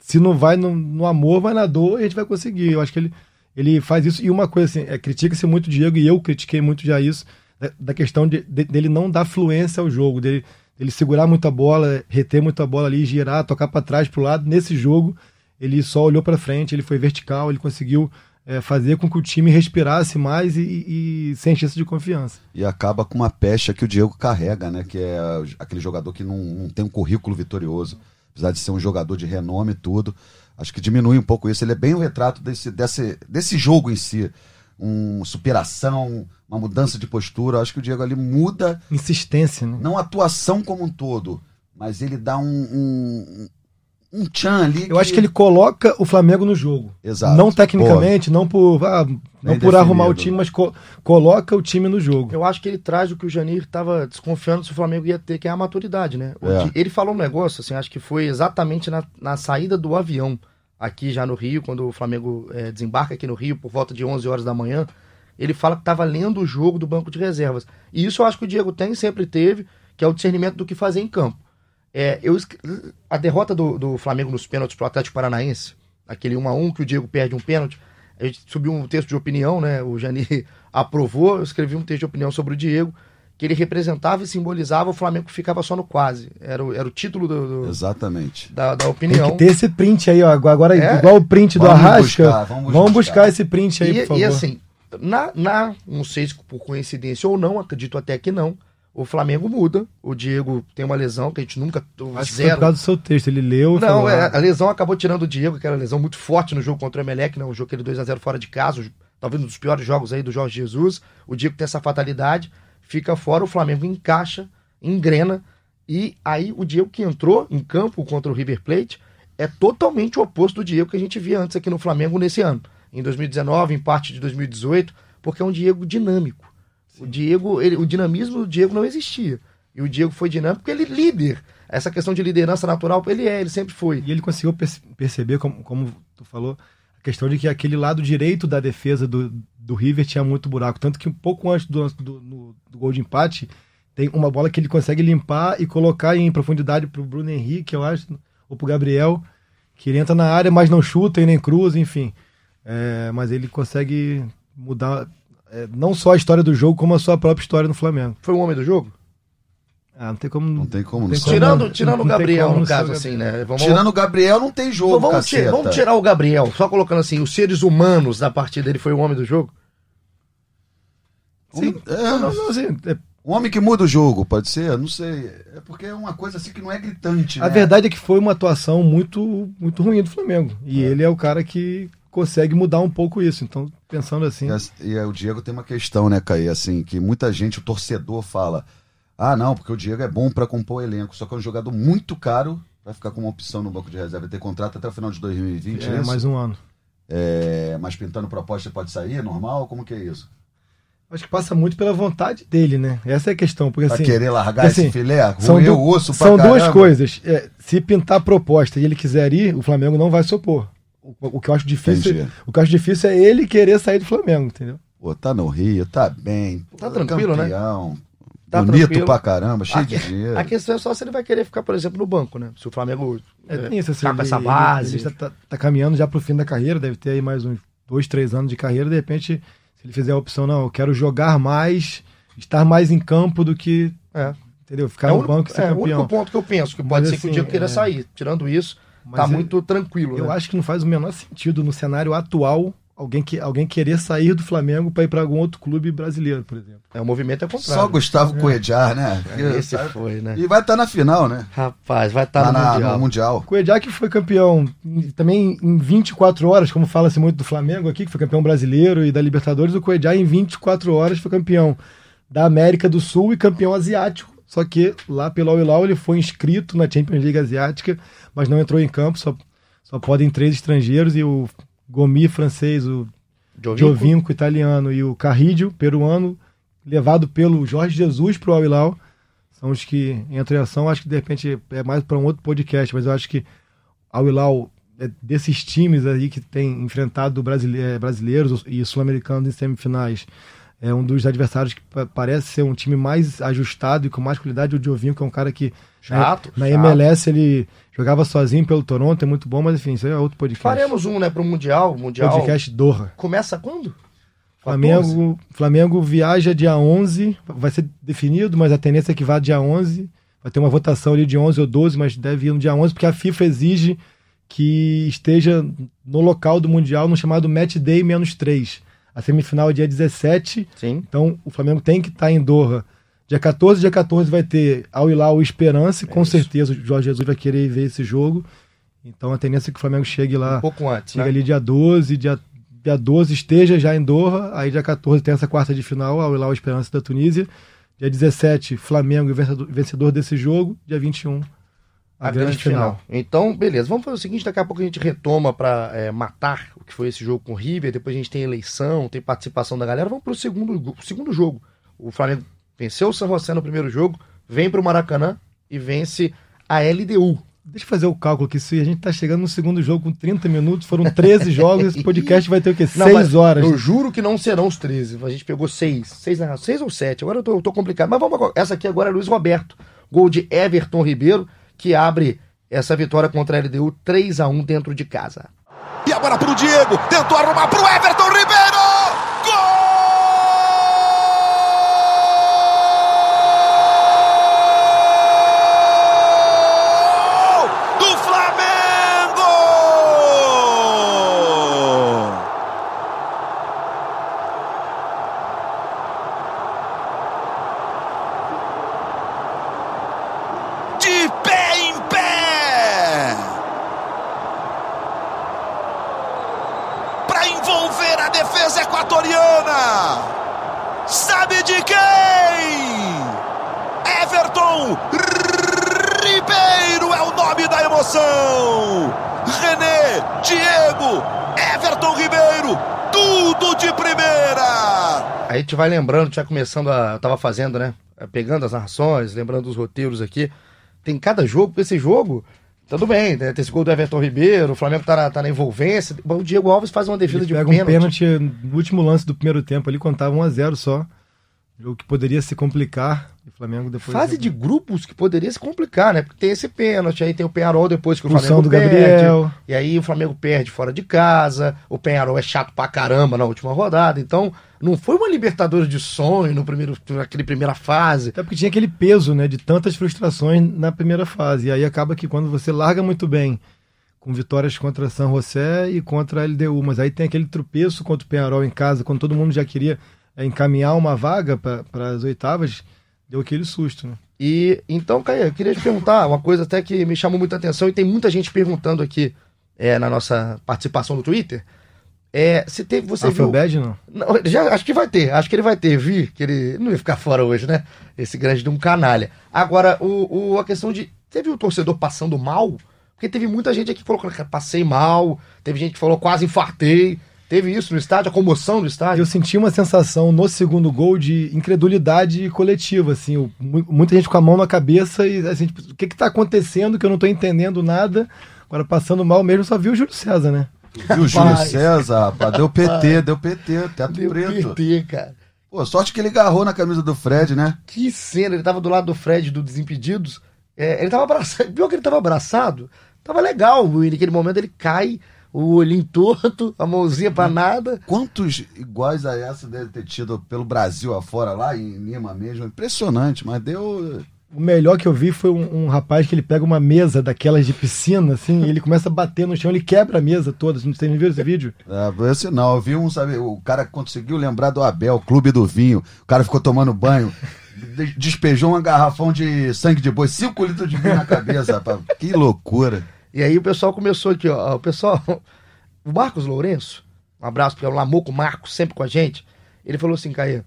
se não vai no, no, amor, vai na dor e a gente vai conseguir. Eu acho que ele, ele faz isso. E uma coisa assim, é, critica-se muito o Diego, e eu critiquei muito já isso, da, da questão de, de, dele não dar fluência ao jogo, dele, dele segurar muita bola, reter muita bola ali, girar, tocar para trás, pro lado. Nesse jogo, ele só olhou para frente, ele foi vertical, ele conseguiu é, fazer com que o time respirasse mais e, e, sem chance de confiança. E acaba com uma pecha que o Diego carrega, né? Que é aquele jogador que não, não tem um currículo vitorioso. Apesar de ser um jogador de renome e tudo. Acho que diminui um pouco isso. Ele é bem o retrato desse, desse, desse jogo em si. Uma superação, uma mudança de postura. Acho que o Diego ali muda. Insistência, né? Não a atuação como um todo, mas ele dá um, um um tchan ali. Eu que... acho que ele coloca o Flamengo no jogo. Exato. Não tecnicamente, não por, ah, não por arrumar o time, mas co coloca o time no jogo. Eu acho que ele traz o que o Janir estava desconfiando se o Flamengo ia ter, que é a maturidade, né? É. Ele falou um negócio, assim, acho que foi exatamente na, na saída do avião aqui já no Rio, quando o Flamengo é, desembarca aqui no Rio por volta de 11 horas da manhã. Ele fala que estava lendo o jogo do banco de reservas. E isso eu acho que o Diego tem, sempre teve, que é o discernimento do que fazer em campo. É, eu, a derrota do, do Flamengo nos pênaltis pro Atlético Paranaense, aquele 1x1 que o Diego perde um pênalti, a gente subiu um texto de opinião, né? O Jani [laughs] aprovou, eu escrevi um texto de opinião sobre o Diego, que ele representava e simbolizava o Flamengo que ficava só no quase. Era o, era o título do, do Exatamente. Da, da opinião. Tem que ter esse print aí, ó. Agora, é. igual o print do Arrasca. Buscar, vamos, vamos buscar. buscar. esse print aí, e, por favor. E assim, na, na, não sei se por coincidência ou não, acredito até que não, o Flamengo muda. O Diego tem uma lesão que a gente nunca. Acho zero. que foi do seu texto, ele leu. Não, falou, é, a lesão acabou tirando o Diego, que era uma lesão muito forte no jogo contra o Emelec, né? Um jogo que ele 2x0 fora de casa, talvez um dos piores jogos aí do Jorge Jesus. O Diego tem essa fatalidade, fica fora, o Flamengo encaixa, engrena. E aí o Diego que entrou em campo contra o River Plate é totalmente o oposto do Diego que a gente via antes aqui no Flamengo nesse ano. Em 2019, em parte de 2018, porque é um Diego dinâmico o Diego, ele, o dinamismo do Diego não existia. E o Diego foi dinâmico porque ele é líder. Essa questão de liderança natural, ele é, ele sempre foi. E ele conseguiu perceber, como, como tu falou, a questão de que aquele lado direito da defesa do, do River tinha muito buraco. Tanto que um pouco antes do, do, do, do gol de empate, tem uma bola que ele consegue limpar e colocar em profundidade pro Bruno Henrique, eu acho, ou pro Gabriel, que ele entra na área, mas não chuta e nem cruza, enfim. É, mas ele consegue mudar, é, não só a história do jogo, como a sua própria história no Flamengo. Foi o homem do jogo? Ah, não tem como. Não tem como. Não tirando tirando o Gabriel, no caso, assim, né? Vamos... Tirando o Gabriel, não tem jogo. Então, vamos, tirar, vamos, tirar, o Gabriel, só colocando assim, os seres humanos da partida, ele foi o homem do jogo? Sim. Um, é, não, não, assim, é... Um homem que muda o jogo, pode ser? Não sei. É porque é uma coisa assim que não é gritante. A né? verdade é que foi uma atuação muito, muito ruim do Flamengo. E é. ele é o cara que consegue mudar um pouco isso. Então, pensando assim. E, e o Diego tem uma questão, né, Caí? Assim, que muita gente, o torcedor, fala: ah, não, porque o Diego é bom para compor o elenco. Só que é um jogador muito caro, vai ficar como opção no banco de reserva, ter contrato até o final de 2020. É, é mais um ano. É, mas pintando proposta pode sair, é normal? Como que é isso? Acho que passa muito pela vontade dele, né? Essa é a questão. Porque, pra assim, querer largar assim, esse filé? São, do, osso são duas coisas. É, se pintar proposta e ele quiser ir, o Flamengo não vai se opor. O, o que eu acho difícil, Entendi. o que eu acho difícil é ele querer sair do Flamengo, entendeu? Pô, tá no Rio, tá bem. Tá tranquilo, né? campeão. né? Tá Bonito tranquilo. pra caramba, cheio A, de dinheiro. a questão é só se ele vai querer ficar, por exemplo, no banco, né? Se o Flamengo É, é, isso, assim, ficar com ele- essa ele- base. Ele, está tá, tá caminhando já pro fim da carreira, deve ter aí mais uns dois, três anos de carreira. De repente, se ele fizer a opção, não, eu quero jogar mais, estar mais em campo do que. É. Entendeu? Ficar é o no único, banco e ser é, o campeão. único ponto que eu penso, que Mas, pode ser que assim, o Diego queira é- sair. Tirando isso, Mas tá eu- muito tranquilo. Eu né? acho que não faz o menor sentido no cenário atual alguém, que, alguém querer sair do Flamengo para ir para algum outro clube brasileiro, por exemplo. É, o movimento é contrário. Só Gustavo Coedjar, né? Esse foi, né? E vai estar na final, né? Rapaz, vai estar Lá no na- Mundial. no Mundial. Que foi campeão em- também em 24 horas, como fala-se muito do Flamengo aqui, que foi campeão brasileiro e da Libertadores, o Cuejá em 24 horas foi campeão da América do Sul e campeão asiático. Só que lá pelo Al Hilal ele foi inscrito na Champions League Asiática, mas não entrou em campo, só, só podem três estrangeiros e o Gomi francês, o Giovinco. Italiano e o Carrídio peruano, levado pelo Jorge Jesus para o Al Hilal, são os que entram em ação. Acho que de repente é mais para um outro podcast, mas eu acho que Al Hilal é desses times aí que tem enfrentado eh, brasileiros e sul-americanos em semifinais. É um dos adversários que pa- parece ser um time mais ajustado e com mais qualidade. O Giovinco, que é um cara que Chato, na, na chato. MLS ele jogava sozinho pelo Toronto, é muito bom, mas enfim, isso aí é outro podcast. Faremos um, né, pro Mundial. Mundial podcast Doha. começa quando? 14? Flamengo, Flamengo viaja dia 11, vai ser definido, mas a tendência é que vá dia 11. Vai ter uma votação ali de 11 ou 12, mas deve ir no dia 11, porque a FIFA exige que esteja no local do Mundial no chamado Match Day menos 3. A semifinal é dia 17, Sim. então o Flamengo tem que estar em Doha. Dia 14, dia 14 vai ter Al Hilal Esperança, com certeza o Jorge Jesus vai querer ver esse jogo. Então a tendência é que o Flamengo chegue lá Um pouco antes, Chega né? ali dia 12, dia, dia 12 esteja já em Doha, aí dia 14 tem essa quarta de final, ao Hilal Esperança da Tunísia. Dia 17, Flamengo e vencedor, vencedor desse jogo. Dia 21, a, a grande final. Então, beleza. Vamos fazer o seguinte: daqui a pouco a gente retoma para matar o que foi esse jogo com o River. Depois a gente tem eleição, tem participação da galera. Vamos pro segundo, go- segundo jogo. O Flamengo venceu o San José no primeiro jogo, vem pro Maracanã e vence a LDU. Deixa eu fazer o cálculo aqui. Se a gente tá chegando no segundo jogo com 30 minutos, foram 13 [laughs] jogos, esse podcast vai ter o quê? Não, 6 mas horas. Eu juro que não serão os 13. A gente pegou 6. 6 na seis ou 7. Agora eu tô, eu tô complicado. Mas vamos agora. Essa aqui agora é Luiz Roberto. Gol de Everton Ribeiro, que abre essa vitória contra a LDU 3 a 1 dentro de casa. E agora pro Diego, tentou arrumar pro Everton Ribeiro! Gol do Flamengo! De pé em pé! para envolver a defesa equatoriana. Sabe de quem? Everton Ribeiro é o nome da emoção. René, Diego, Everton Ribeiro, tudo de primeira. Aí a gente vai lembrando, já começando a. Eu tava fazendo, né? Pegando as narrações, lembrando os roteiros aqui. Tem cada jogo, esse jogo. Tudo bem, né? tem esse gol do Everton Ribeiro, o Flamengo tá na, tá na envolvência. O Diego Alves faz uma defesa Ele de pega pênalti. um pênalti no último lance do primeiro tempo ali, quando tava 1x0 só. Jogo que poderia se complicar. E o Flamengo depois. Fase de grupos que poderia se complicar, né? Porque tem esse pênalti, aí tem o Penharol depois que o Flamengo do perde. Gabriel. E aí o Flamengo perde fora de casa. O Penharol é chato pra caramba na última rodada. Então, não foi uma Libertadores de sonho no primeiro, naquele primeira fase. Até porque tinha aquele peso, né, de tantas frustrações na primeira fase. E aí acaba que quando você larga muito bem, com vitórias contra São José e contra a LDU, mas aí tem aquele tropeço contra o Penharol em casa, quando todo mundo já queria encaminhar uma vaga para as oitavas, deu aquele susto, né? E então, Caio, eu queria te perguntar uma coisa até que me chamou muita atenção e tem muita gente perguntando aqui é, na nossa participação no Twitter. É, se teve, você viu. Afrobad não. Não, já, acho que vai ter, acho que ele vai ter, vi, que ele não ia ficar fora hoje, né? Esse grande de um canalha. Agora, o, o- a questão de. Teve o torcedor passando mal? Porque teve muita gente aqui que falou, passei mal, teve gente que falou, quase infartei. Teve isso no estádio, a comoção no estádio. Eu senti uma sensação no segundo gol de incredulidade coletiva, assim, o- mu- muita gente com a mão na cabeça e assim, tipo, o que que tá acontecendo que eu não tô entendendo nada? Agora passando mal mesmo, só vi o Júlio César, né? E o Júlio. César, rapaz, deu PT, deu PT, teto Deu preto. PT, cara. Pô, sorte que ele agarrou na camisa do Fred, né? Que cena, ele tava do lado do Fred do Desimpedidos. É, ele tava abraçado. Pior que ele tava abraçado. Tava legal. e Naquele momento ele cai, o olhinho torto, a mãozinha pra nada. Quantos iguais a essa deve ter tido pelo Brasil afora, lá em Lima mesmo? Impressionante, mas deu. O melhor que eu vi foi um, um rapaz que ele pega uma mesa daquelas de piscina, assim, e ele começa a bater no chão, ele quebra a mesa toda. Não tem viu esse vídeo? Ah, esse não, eu vi um, sabe, o cara conseguiu lembrar do Abel, Clube do Vinho. O cara ficou tomando banho, de- despejou um garrafão de sangue de boi, 5 litros de vinho na cabeça, rapaz. Que loucura. E aí o pessoal começou aqui, ó. O pessoal. [laughs] O Marcos Lourenço, um abraço para o Lamoco Marcos, sempre com a gente. Ele falou assim, Caê,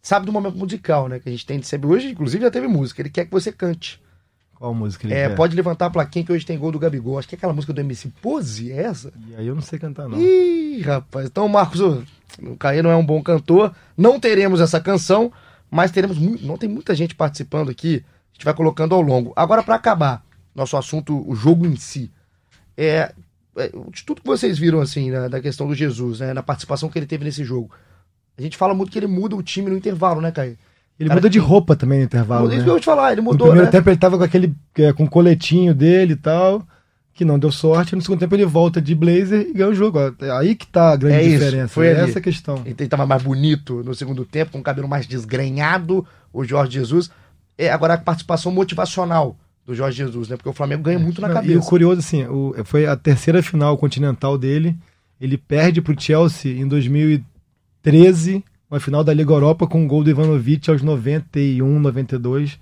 sabe do momento musical, né? Que a gente tem de sempre. Hoje, inclusive, já teve música. Ele quer que você cante. Qual música ele É, quer? pode levantar a plaquinha que hoje tem gol do Gabigol. Acho que é aquela música do MC Pose, é essa? E aí eu não sei cantar, não. Ih, rapaz. Então, Marcos, o Caê não é um bom cantor. Não teremos essa canção, mas teremos. Não tem muita gente participando aqui. A gente vai colocando ao longo. Agora, para acabar, nosso assunto, o jogo em si. É, é, de tudo que vocês viram, assim, na, da questão do Jesus, né? Na participação que ele teve nesse jogo. A gente fala muito que ele muda o time no intervalo, né, Caê? Ele Cara, muda de roupa também no intervalo, Isso né? que eu vou te falar, ele No mudou, primeiro né? tempo ele tava com aquele é, com o coletinho dele e tal, que não deu sorte. No segundo tempo ele volta de blazer e ganha o jogo. Aí que tá a grande É isso, diferença. foi é essa a questão. Ele tava mais bonito no segundo tempo, com o cabelo mais desgrenhado, o Jorge Jesus. É, agora a participação motivacional do Jorge Jesus, né? Porque o Flamengo ganha muito na Não, E o cabeça. curioso, assim, o- foi a terceira final continental dele. Ele perde pro Chelsea em 2013, uma final da Liga Europa com um gol do Ivanovic aos 91, 92.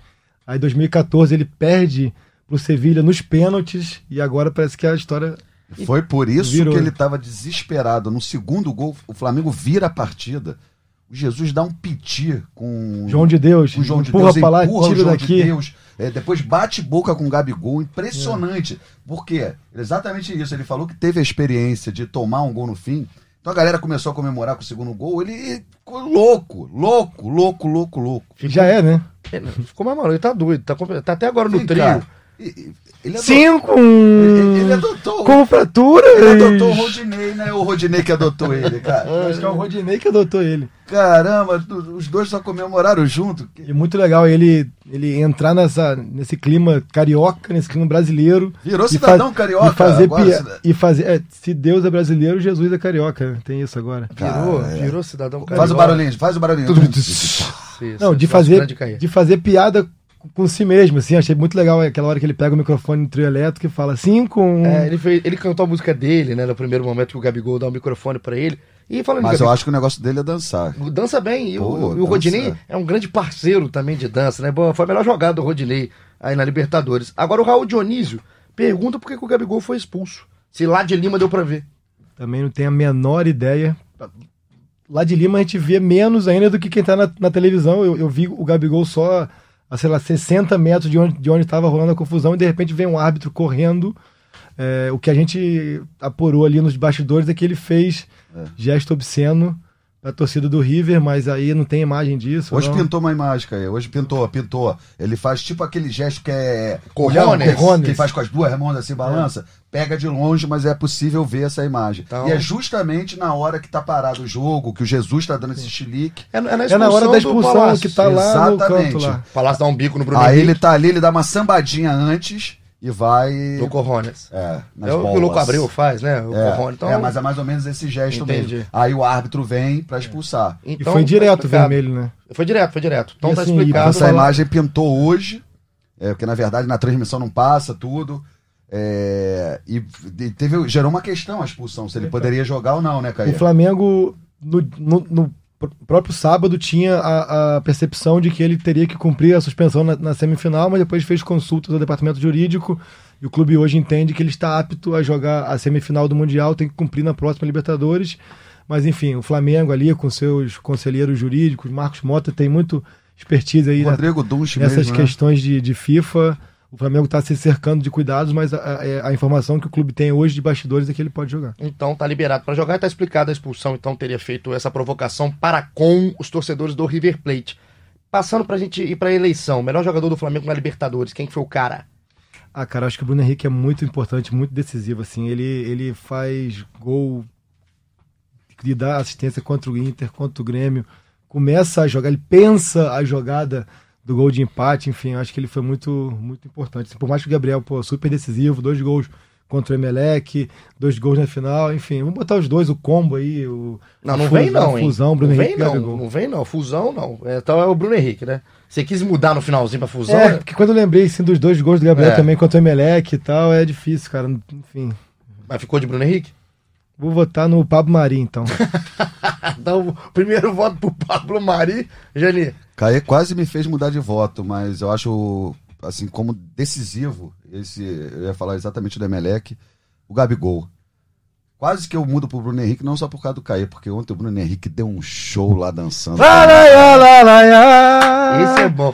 Aí em 2014 ele perde pro Sevilha nos pênaltis e agora parece que a história Foi por isso Virou. que ele estava desesperado. No segundo gol, o Flamengo vira a partida. O Jesus dá um piti com João de Deus, o João de empurra Deus, pra lá, empurra o tira João daqui. de Deus. É, depois bate boca com o Gabigol, impressionante. Por quê? Exatamente isso. Ele falou que teve a experiência de tomar um gol no fim. Então a galera começou a comemorar com o segundo gol. Ele ficou louco, louco, louco, louco, louco. já é, né? Ele Ficou mais maluco, ele tá doido. Tá, com- tá até agora no trio. Ele adotou, Cinco ele, ele adotou, com fraturas. ele adotou o Rodinei, né? O Rodinei que adotou ele, cara. [laughs] Acho que é o Rodinei que adotou ele. Caramba, os dois só comemoraram junto. E muito legal ele, ele entrar nessa, nesse clima carioca, nesse clima brasileiro. Virou cidadão faz- carioca E fazer, agora, e fazer é, se Deus é brasileiro, Jesus é carioca. Tem isso agora. Virou, é. virou cidadão Faz o carioca. barulhinho, faz o barulhinho. [laughs] Isso, Não, de nosso fazer, de fazer piada com si mesmo, assim. Achei muito legal aquela hora que ele pega o microfone no trio elétrico e fala cinco, um. É, ele, fez, ele cantou a música dele, né? No primeiro momento que o Gabigol dá o microfone pra ele. E falando Mas de eu Gabigol, acho que o negócio dele é dançar. dança bem. E, Pô, o, e o dança. Rodinei é um grande parceiro também de dança, né? Bom, foi a melhor jogada do Rodinei aí na Libertadores. Agora o Raul Dionísio pergunta por que, que o Gabigol foi expulso. Se lá de Lima deu pra ver. Também não tenho a menor ideia. Lá de Lima a gente vê menos ainda do que quem tá na, na televisão. Eu, eu vi o Gabigol só a, sei lá, 60 metros de onde de onde estava rolando a confusão e de repente vem um árbitro correndo. É, o que a gente apurou ali nos bastidores é que ele fez gesto obsceno pra torcida do River, mas aí não tem imagem disso. Hoje não. pintou uma imagem, aí. Hoje pintou, pintou. Ele faz tipo aquele gesto que é. Corrones. que- Corrones. Que faz com as duas mãos assim, balança. Pega de longe, mas é possível ver essa imagem. Então- E é justamente na hora que tá parado o jogo, que o Jesus tá dando esse chilique. É, na- é na É na hora da expulsão Palácio. que tá lá no Exatamente. canto lá. O Palácio dá um bico no Bruno Aí Henrique, ele tá ali, ele dá uma sambadinha antes e vai. do Corrones. É, nas É o que o. Louco Abreu faz, né? O É, Corrones. Então, é, mas é mais ou menos esse gesto Entendi. mesmo. Aí o árbitro vem pra expulsar. E então, foi tá direto o explicado. vermelho, né? Foi direto, foi direto. Então E tá assim, explicado. Essa imagem pintou hoje, é, porque na verdade na transmissão não passa tudo. é, e, e teve, gerou uma questão a expulsão, se ele poderia jogar ou não, né, O Caio? Flamengo, no, no- no próprio sábado, tinha a, a percepção de que ele teria que cumprir a suspensão na, na semifinal, mas depois fez consultas ao departamento jurídico e o clube hoje entende que ele está apto a jogar a semifinal do Mundial, tem que cumprir na próxima Libertadores. Mas enfim, o Flamengo ali com seus conselheiros jurídicos, Marcos Mota tem muito expertise aí na- Rodrigo Dunch nessas mesmo, né? questões de, de FIFA. O Flamengo está se cercando de cuidados, mas a, a- a informação que o clube tem hoje de bastidores é que ele pode jogar. Então tá liberado para jogar e tá explicada a expulsão. Então teria feito essa provocação para com os torcedores do River Plate. Passando pra gente ir pra eleição, melhor jogador do Flamengo na Libertadores, quem que foi o cara? Ah, cara, acho que o Bruno Henrique é muito importante, muito decisivo, assim. Ele, ele faz gol e dá assistência contra o Inter, contra o Grêmio, começa a jogar, ele pensa a jogada do gol de empate, enfim, eu acho que ele foi muito, muito importante. Assim, por mais que o Gabriel, pô, super decisivo, dois gols contra o Emelec, dois gols na final, enfim, vamos botar os dois, o combo aí, o Não, não vem fusão- não, a hein? Fusão, Bruno não Henrique vem não, não vem não, fusão não. É, Então é o Bruno Henrique, né? Você quis mudar no finalzinho pra fusão, É, né? porque quando eu lembrei assim, dos dois gols do Gabriel É. também contra o Emelec e tal, é difícil, cara. Enfim. Mas ficou de Bruno Henrique? Vou votar no Pablo Mari, então. [laughs] Então, primeiro voto pro Pablo Mari. Jani, Caê quase me fez mudar de voto, mas eu acho, assim, como decisivo, esse, eu ia falar exatamente do Emelec, o Gabigol. Quase que eu mudo pro Bruno Henrique, não só por causa do Caê, porque ontem o Bruno Henrique deu um show lá dançando. Lá, lá, lá, lá, lá, lá. esse é bom.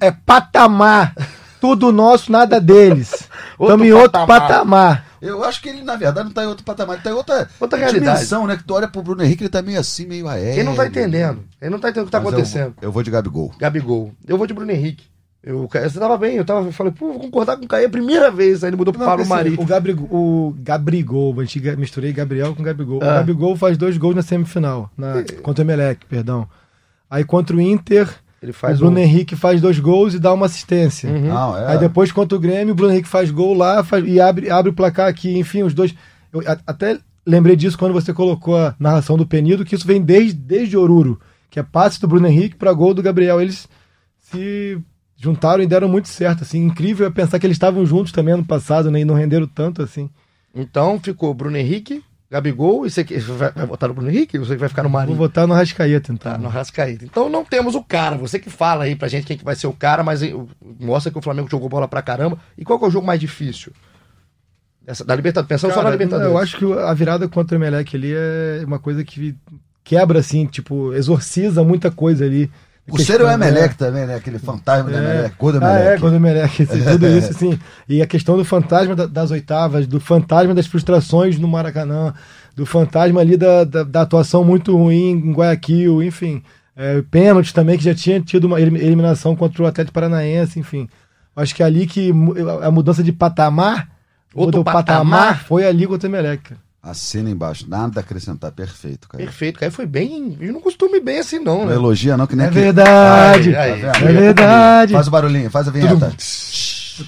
É patamar. Tudo nosso, nada deles. Estamos em outro patamar. patamar. Eu acho que ele, na verdade, não tá em outro patamar, ele tá em outra, Outra realidade. dimensão, né? Que tu olha pro Bruno Henrique, ele tá meio assim, meio aéreo. Ele não tá entendendo. Ele não tá entendendo o que tá Mas eu- acontecendo. Eu, vou de Gabigol. Gabigol. Eu vou de Bruno Henrique. Eu, você tava bem, eu tava, eu falei, pô, vou concordar com o Caê a primeira vez. Aí ele mudou pro porque, assim, Mari. O, Gabrigo, o Gabrigol, a gente misturei Gabriel com Gabigol. Ah. O Gabigol faz dois gols na semifinal, na, contra o Emelec, perdão. Aí contra o Inter, Ele faz o Bruno um- Henrique faz dois gols e dá uma assistência. Uhum. Não, é. Aí depois contra o Grêmio, o Bruno Henrique faz gol lá faz- e abre, abre o placar aqui. Enfim, os dois. Eu até lembrei disso quando você colocou a narração do Penido, que isso vem desde, desde Oruro, que é passe do Bruno Henrique para gol do Gabriel. Eles se juntaram e deram muito certo. Assim, incrível é pensar que eles estavam juntos também ano passado, né, e não renderam tanto assim. Então ficou Bruno Henrique, Gabigol, e você que- vai, vai votar no Bruno Henrique? Ou você vai ficar no Mari? Vou votar no Rascaeta, então. Tá, no Rascaíta. Então não temos o cara. Você que fala aí pra gente quem que vai ser o cara, mas mostra que o Flamengo jogou bola pra caramba. E qual que é o jogo mais difícil? Essa, da Libertadores. Pensando só na Cara, Libertadores. Eu acho que a virada contra o Emelec ali é uma coisa que quebra, assim, tipo, exorciza muita coisa ali. O ser o Questão, Emelec né? também, né? Aquele fantasma do É. Emelec, gol do Ah, é, Emelec. Emelec, tudo [laughs] isso, assim. E a questão do fantasma da- das oitavas, do fantasma das frustrações no Maracanã, do fantasma ali da, da, da atuação muito ruim em Guayaquil, enfim. É, pênalti também, que já tinha tido uma elim- eliminação contra o Atlético Paranaense, enfim. Acho que é ali que a mudança de patamar, Outro do patamar. foi ali contra o Emelec. cara. Assina embaixo, nada a acrescentar, perfeito, cara. Perfeito, Caio foi bem. Eu não costumo ir bem assim, não, Não né? elogia, não, que nem É aquele- verdade. Ai, ai, Tá? É verdade. Faz o barulhinho, faz a vinheta.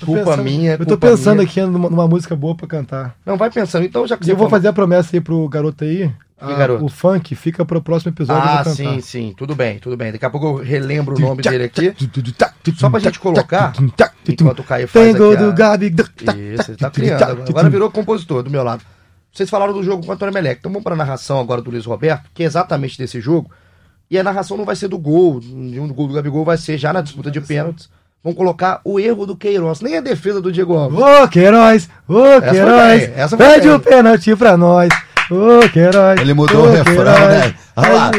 Culpa pensando- minha, Eu tô culpa pensando minha. aqui numa, numa música boa pra cantar. Não, vai pensando. Então, já que E você eu vou falou- fazer a promessa aí pro garoto aí. Que a- garoto? O funk fica pro próximo episódio. Ah, sim, sim. Tudo bem, tudo bem. Daqui a pouco eu relembro o nome dele aqui. Só pra gente colocar, enquanto o Caio faz Tem gol aqui a- do Gabi. Isso, ele tá criando. Agora virou compositor do meu lado. Vocês falaram do jogo contra o Emelec. Então vamos para a narração agora do Luiz Roberto, que é exatamente desse jogo. E a narração não vai ser do gol. Nenhum gol do Gabigol vai ser já na disputa de pênaltis. Vão colocar o erro do Queiroz. Nem a defesa do Diego Alves. Ô, Queiroz! Ô, Queiroz! essa Pede o pênalti pra nós! Ô, Queiroz! Ele mudou Ô, o refrão, Queiroz. né? Olha lá.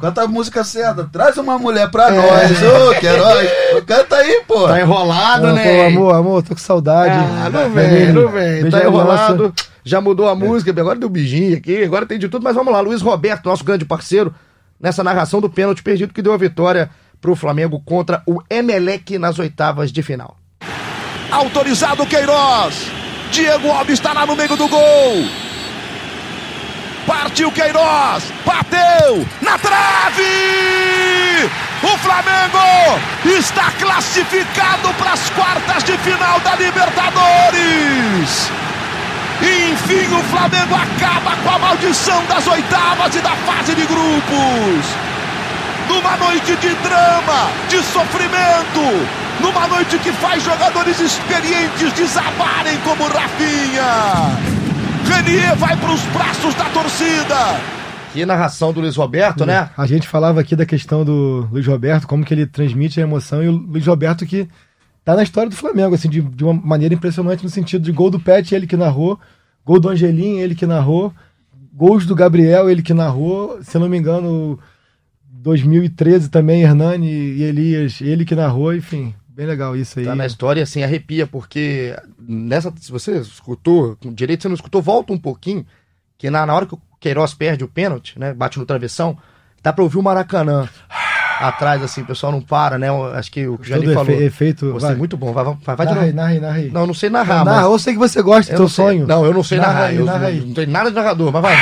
Canta a música certa. Traz uma mulher pra nós. Ô, Queiroz. Canta aí, pô. Tá enrolado, Não, né? pô, amor, amor, tô com saudade. Ah, não vem, não vem. Tá enrolado. nossa. Já mudou a música, agora deu beijinho aqui, agora tem de tudo. Mas vamos lá, Luiz Roberto, nosso grande parceiro, nessa narração do pênalti perdido que deu a vitória pro Flamengo contra o Emelec nas oitavas de final. Autorizado Queiroz. Diego Alves está lá no meio do gol. Partiu Queiroz. Bateu na trave. O Flamengo está classificado para as quartas de final da Libertadores. Enfim, o Flamengo acaba com a maldição das oitavas e da fase de grupos numa noite de drama, de sofrimento, numa noite que faz jogadores experientes desabarem como Rafinha. Renier vai para os braços da torcida. Que narração do Luiz Roberto, né? A gente falava aqui da questão do Luiz Roberto, como que ele transmite a emoção, e o Luiz Roberto que tá na história do Flamengo, assim, de, de uma maneira impressionante no sentido de gol do Pet, ele que narrou, gol do Angelim, ele que narrou, gols do Gabriel, ele que narrou, se eu não me engano, 2013 também, Hernani e Elias, ele que narrou, enfim, bem legal isso aí. Tá na história, assim, arrepia, porque nessa, se você escutou, com direito você não escutou, volta um pouquinho, que na, na hora que o Queiroz perde o pênalti, né, bate no travessão, dá pra ouvir o Maracanã [sighs] atrás, assim, o pessoal não para, né, acho que o que o Jani falou. efe- efeito, Você vai. é muito bom, vai, vai, vai de narra aí, novo. narra aí, narra aí. Não, eu não sei narrar, narra, mas... eu sei que você gosta do Eu teu não sei- sonho. Não, eu não sei Narra narrar, aí, eu narra não, aí. não tenho nada de narrador, mas vai.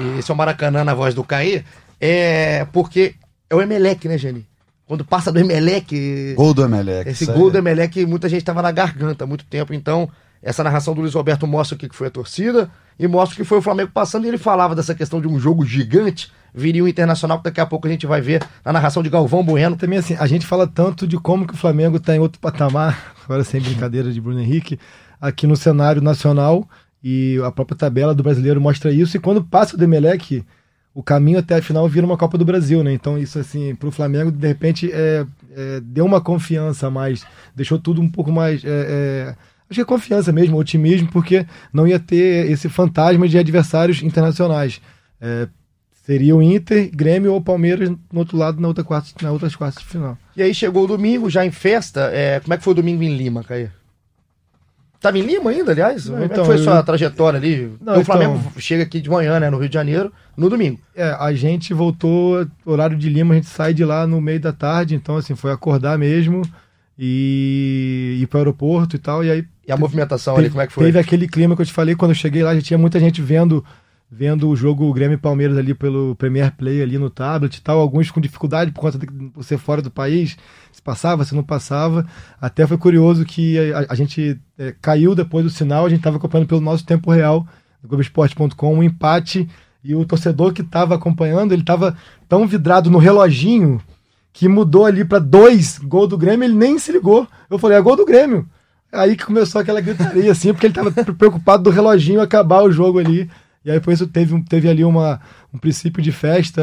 e esse é o Maracanã na voz do Caí, é porque é o Emelec, né, Geni? Quando passa do Emelec. Gol do Emelec. Esse gol aí. do Emelec, muita gente tava na garganta há muito tempo. Então, essa narração do Luiz Roberto mostra o que que foi a torcida e mostra o que foi o Flamengo passando. E ele falava dessa questão de um jogo gigante, viria um internacional, que daqui a pouco a gente vai ver na narração de Galvão Bueno. Também assim, a gente fala tanto de como que o Flamengo está em outro patamar, [laughs] agora sem brincadeira de Bruno Henrique, aqui no cenário nacional, e a própria tabela do brasileiro mostra isso, e quando passa o Demelec, o caminho até a final vira uma Copa do Brasil, né? Então isso assim, pro Flamengo, de repente, é, é, deu uma confiança mais, deixou tudo um pouco mais... é, é, acho que é confiança mesmo, otimismo, porque não ia ter esse fantasma de adversários internacionais. É, seria o Inter, Grêmio ou Palmeiras no outro lado, na outra quarta, na outras quartas de final. E aí chegou o domingo, já em festa. é, como é que foi o domingo em Lima, Caí? Tava em Lima ainda, aliás? Não, como é então, foi a sua eu- trajetória ali? Não, o Flamengo então- chega aqui de manhã, né, no Rio de Janeiro, no domingo. É, a gente voltou, horário de Lima, a gente sai de lá no meio da tarde, então assim, foi acordar mesmo e ir para o aeroporto e tal, e aí E a movimentação ali, teve, como é que foi? teve aquele clima que eu te falei, quando eu cheguei lá, já tinha muita gente vendo vendo o jogo Grêmio Palmeiras ali pelo Premier Play ali no tablet e tal, alguns com dificuldade por conta de ser fora do país, se passava, se não passava. Até foi curioso que a, a gente é, caiu depois do sinal, a gente estava acompanhando pelo nosso tempo real, no Globoesporte.com, um empate e o torcedor que estava acompanhando, ele estava tão vidrado no reloginho que mudou ali para dois gol do Grêmio, ele nem se ligou. Eu falei, é gol do Grêmio. Aí que começou aquela gritaria, assim, porque ele estava [laughs] preocupado do reloginho acabar o jogo ali. E aí por isso teve, um- teve ali uma, um princípio de festa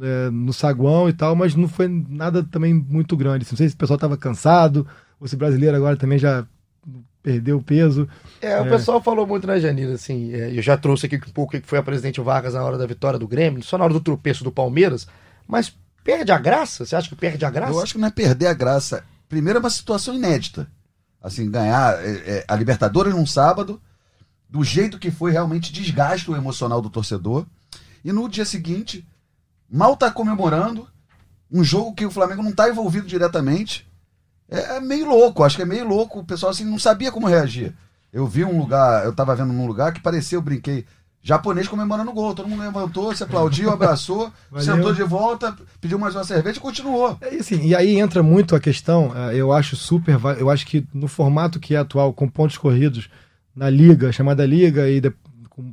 é, no saguão e tal, mas não foi nada também muito grande. Não sei se o pessoal estava cansado, ou se o brasileiro agora também já perdeu o peso. É, o pessoal falou muito na Janira, assim, é, eu já trouxe aqui um pouco o que foi a presidente Vargas na hora da vitória do Grêmio, só na hora do tropeço do Palmeiras, mas perde a graça? Você acha que perde a graça? Eu acho que não é perder a graça. Primeiro é uma situação inédita. Assim, ganhar é, é, a Libertadores num sábado, do jeito que foi, realmente desgasta o emocional do torcedor. E no dia seguinte, mal tá comemorando, um jogo que o Flamengo não tá envolvido diretamente. É, é meio louco, acho que é meio louco. O pessoal assim não sabia como reagir. Eu vi um lugar, eu tava vendo num lugar que parecia, eu brinquei, japonês comemorando o gol. Todo mundo levantou, se aplaudiu, abraçou, [laughs] Valeu. sentou de volta, pediu mais uma cerveja e continuou. É, e assim, e aí entra muito a questão, eh, eu acho super, eu acho que no formato que é atual, com pontos corridos na liga, chamada liga e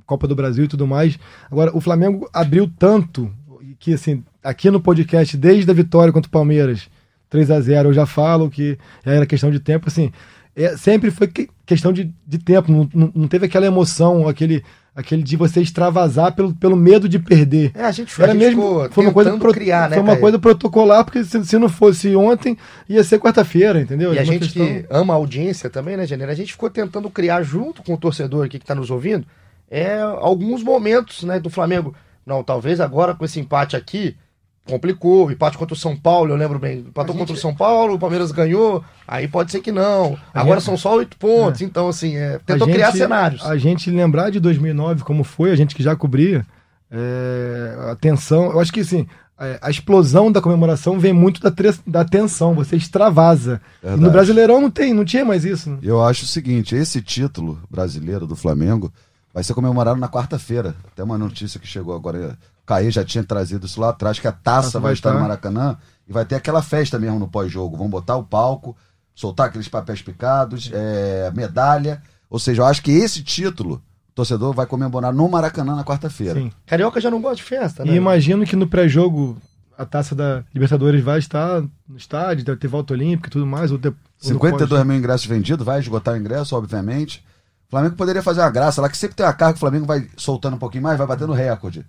Copa do Brasil e tudo mais, agora o Flamengo abriu tanto que assim, aqui no podcast desde a vitória contra o Palmeiras, 3 a 0 eu já falo que era questão de tempo, assim, é, sempre foi que- questão de, de tempo, não, não teve aquela emoção, aquele aquele de você extravasar pelo, pelo medo de perder. É, a gente, a Era gente mesmo, ficou foi uma coisa, tentando pro- criar, né, foi uma Caio? coisa protocolar, porque se, se não fosse ontem, ia ser quarta-feira, entendeu? E a gente questão- que ama a audiência também, né, Janeiro? A gente ficou tentando criar junto com o torcedor aqui que está nos ouvindo é, alguns momentos né, do Flamengo. Não, talvez agora com esse empate aqui complicou. O empate contra o São Paulo, eu lembro bem. Empatou contra o São Paulo, o Palmeiras ganhou. Aí pode ser que não. A Agora gente- são só oito pontos. Então, assim, é, tentou gente- criar cenários. A gente lembrar de 2009, como foi, a gente que já cobria, é, a tensão, eu acho que assim, é, a explosão da comemoração vem muito da, tre- da tensão, você extravasa. E no Brasileirão não tem, não tinha mais isso. né? Eu acho o seguinte, esse título brasileiro do Flamengo vai ser comemorado na quarta-feira. Até uma notícia que chegou agora, Caê já tinha trazido isso lá atrás, que a taça Taça vai estar no. Maracanã e vai ter aquela festa mesmo no pós-jogo. Vão botar o palco, soltar aqueles papéis picados, é, medalha. Ou seja, eu acho que esse título o torcedor vai comemorar no Maracanã na quarta-feira. Sim. Carioca já não gosta de festa, né? E imagino que no pré-jogo a taça da Libertadores vai estar no estádio, deve ter volta olímpica e tudo mais. Ou de, ou no 52 pós- mil ingressos vendidos, vai esgotar o ingresso, obviamente. O Flamengo poderia fazer uma graça lá, que sempre tem uma carga, que o Flamengo vai soltando um pouquinho mais, vai batendo recorde.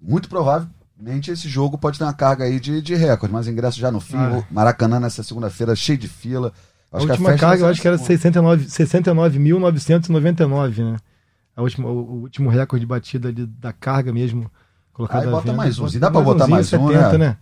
Muito provavelmente esse jogo pode ter uma carga aí de, de recorde, mas ingresso já no fim, Ah. o Maracanã nessa segunda-feira cheio de fila. A Acho que última festa carga eu acho que era ser 69 69.999, né? A última, o, o último recorde de batida ali da carga mesmo. Colocado Aí bota venda. mais um. Se dá pra botar mais um, né?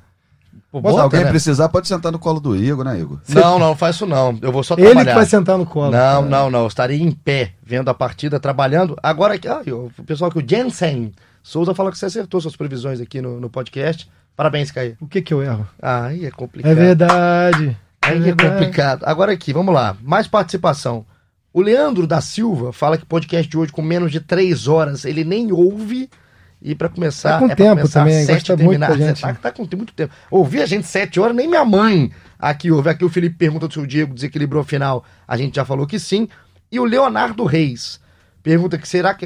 Pô, Se bota, alguém né? precisar, pode sentar no colo do Igor, né, Igor? Não, não, faz isso não. Eu vou só Ele que trabalhar. vai sentar no colo. Não, não, não. Eu estarei em pé, vendo a partida, trabalhando. Agora, ah, o pessoal que o Jensen Souza fala que você acertou suas previsões aqui no, no podcast. Parabéns, Caí. O que que eu erro? Ah, aí é complicado. É verdade. É Aí é verdade. complicado. Agora aqui, vamos lá. Mais participação. O Leandro da Silva fala que podcast de hoje com menos de três horas ele nem ouve E pra começar. Tá com é tempo começar também, sete gosta muito da gente. Tá, tá com muito tempo. Ouvir a gente sete horas, nem minha mãe aqui ouve. Aqui o Felipe pergunta se o Diego desequilibrou a final. A gente já falou que sim. E o Leonardo Reis pergunta que será que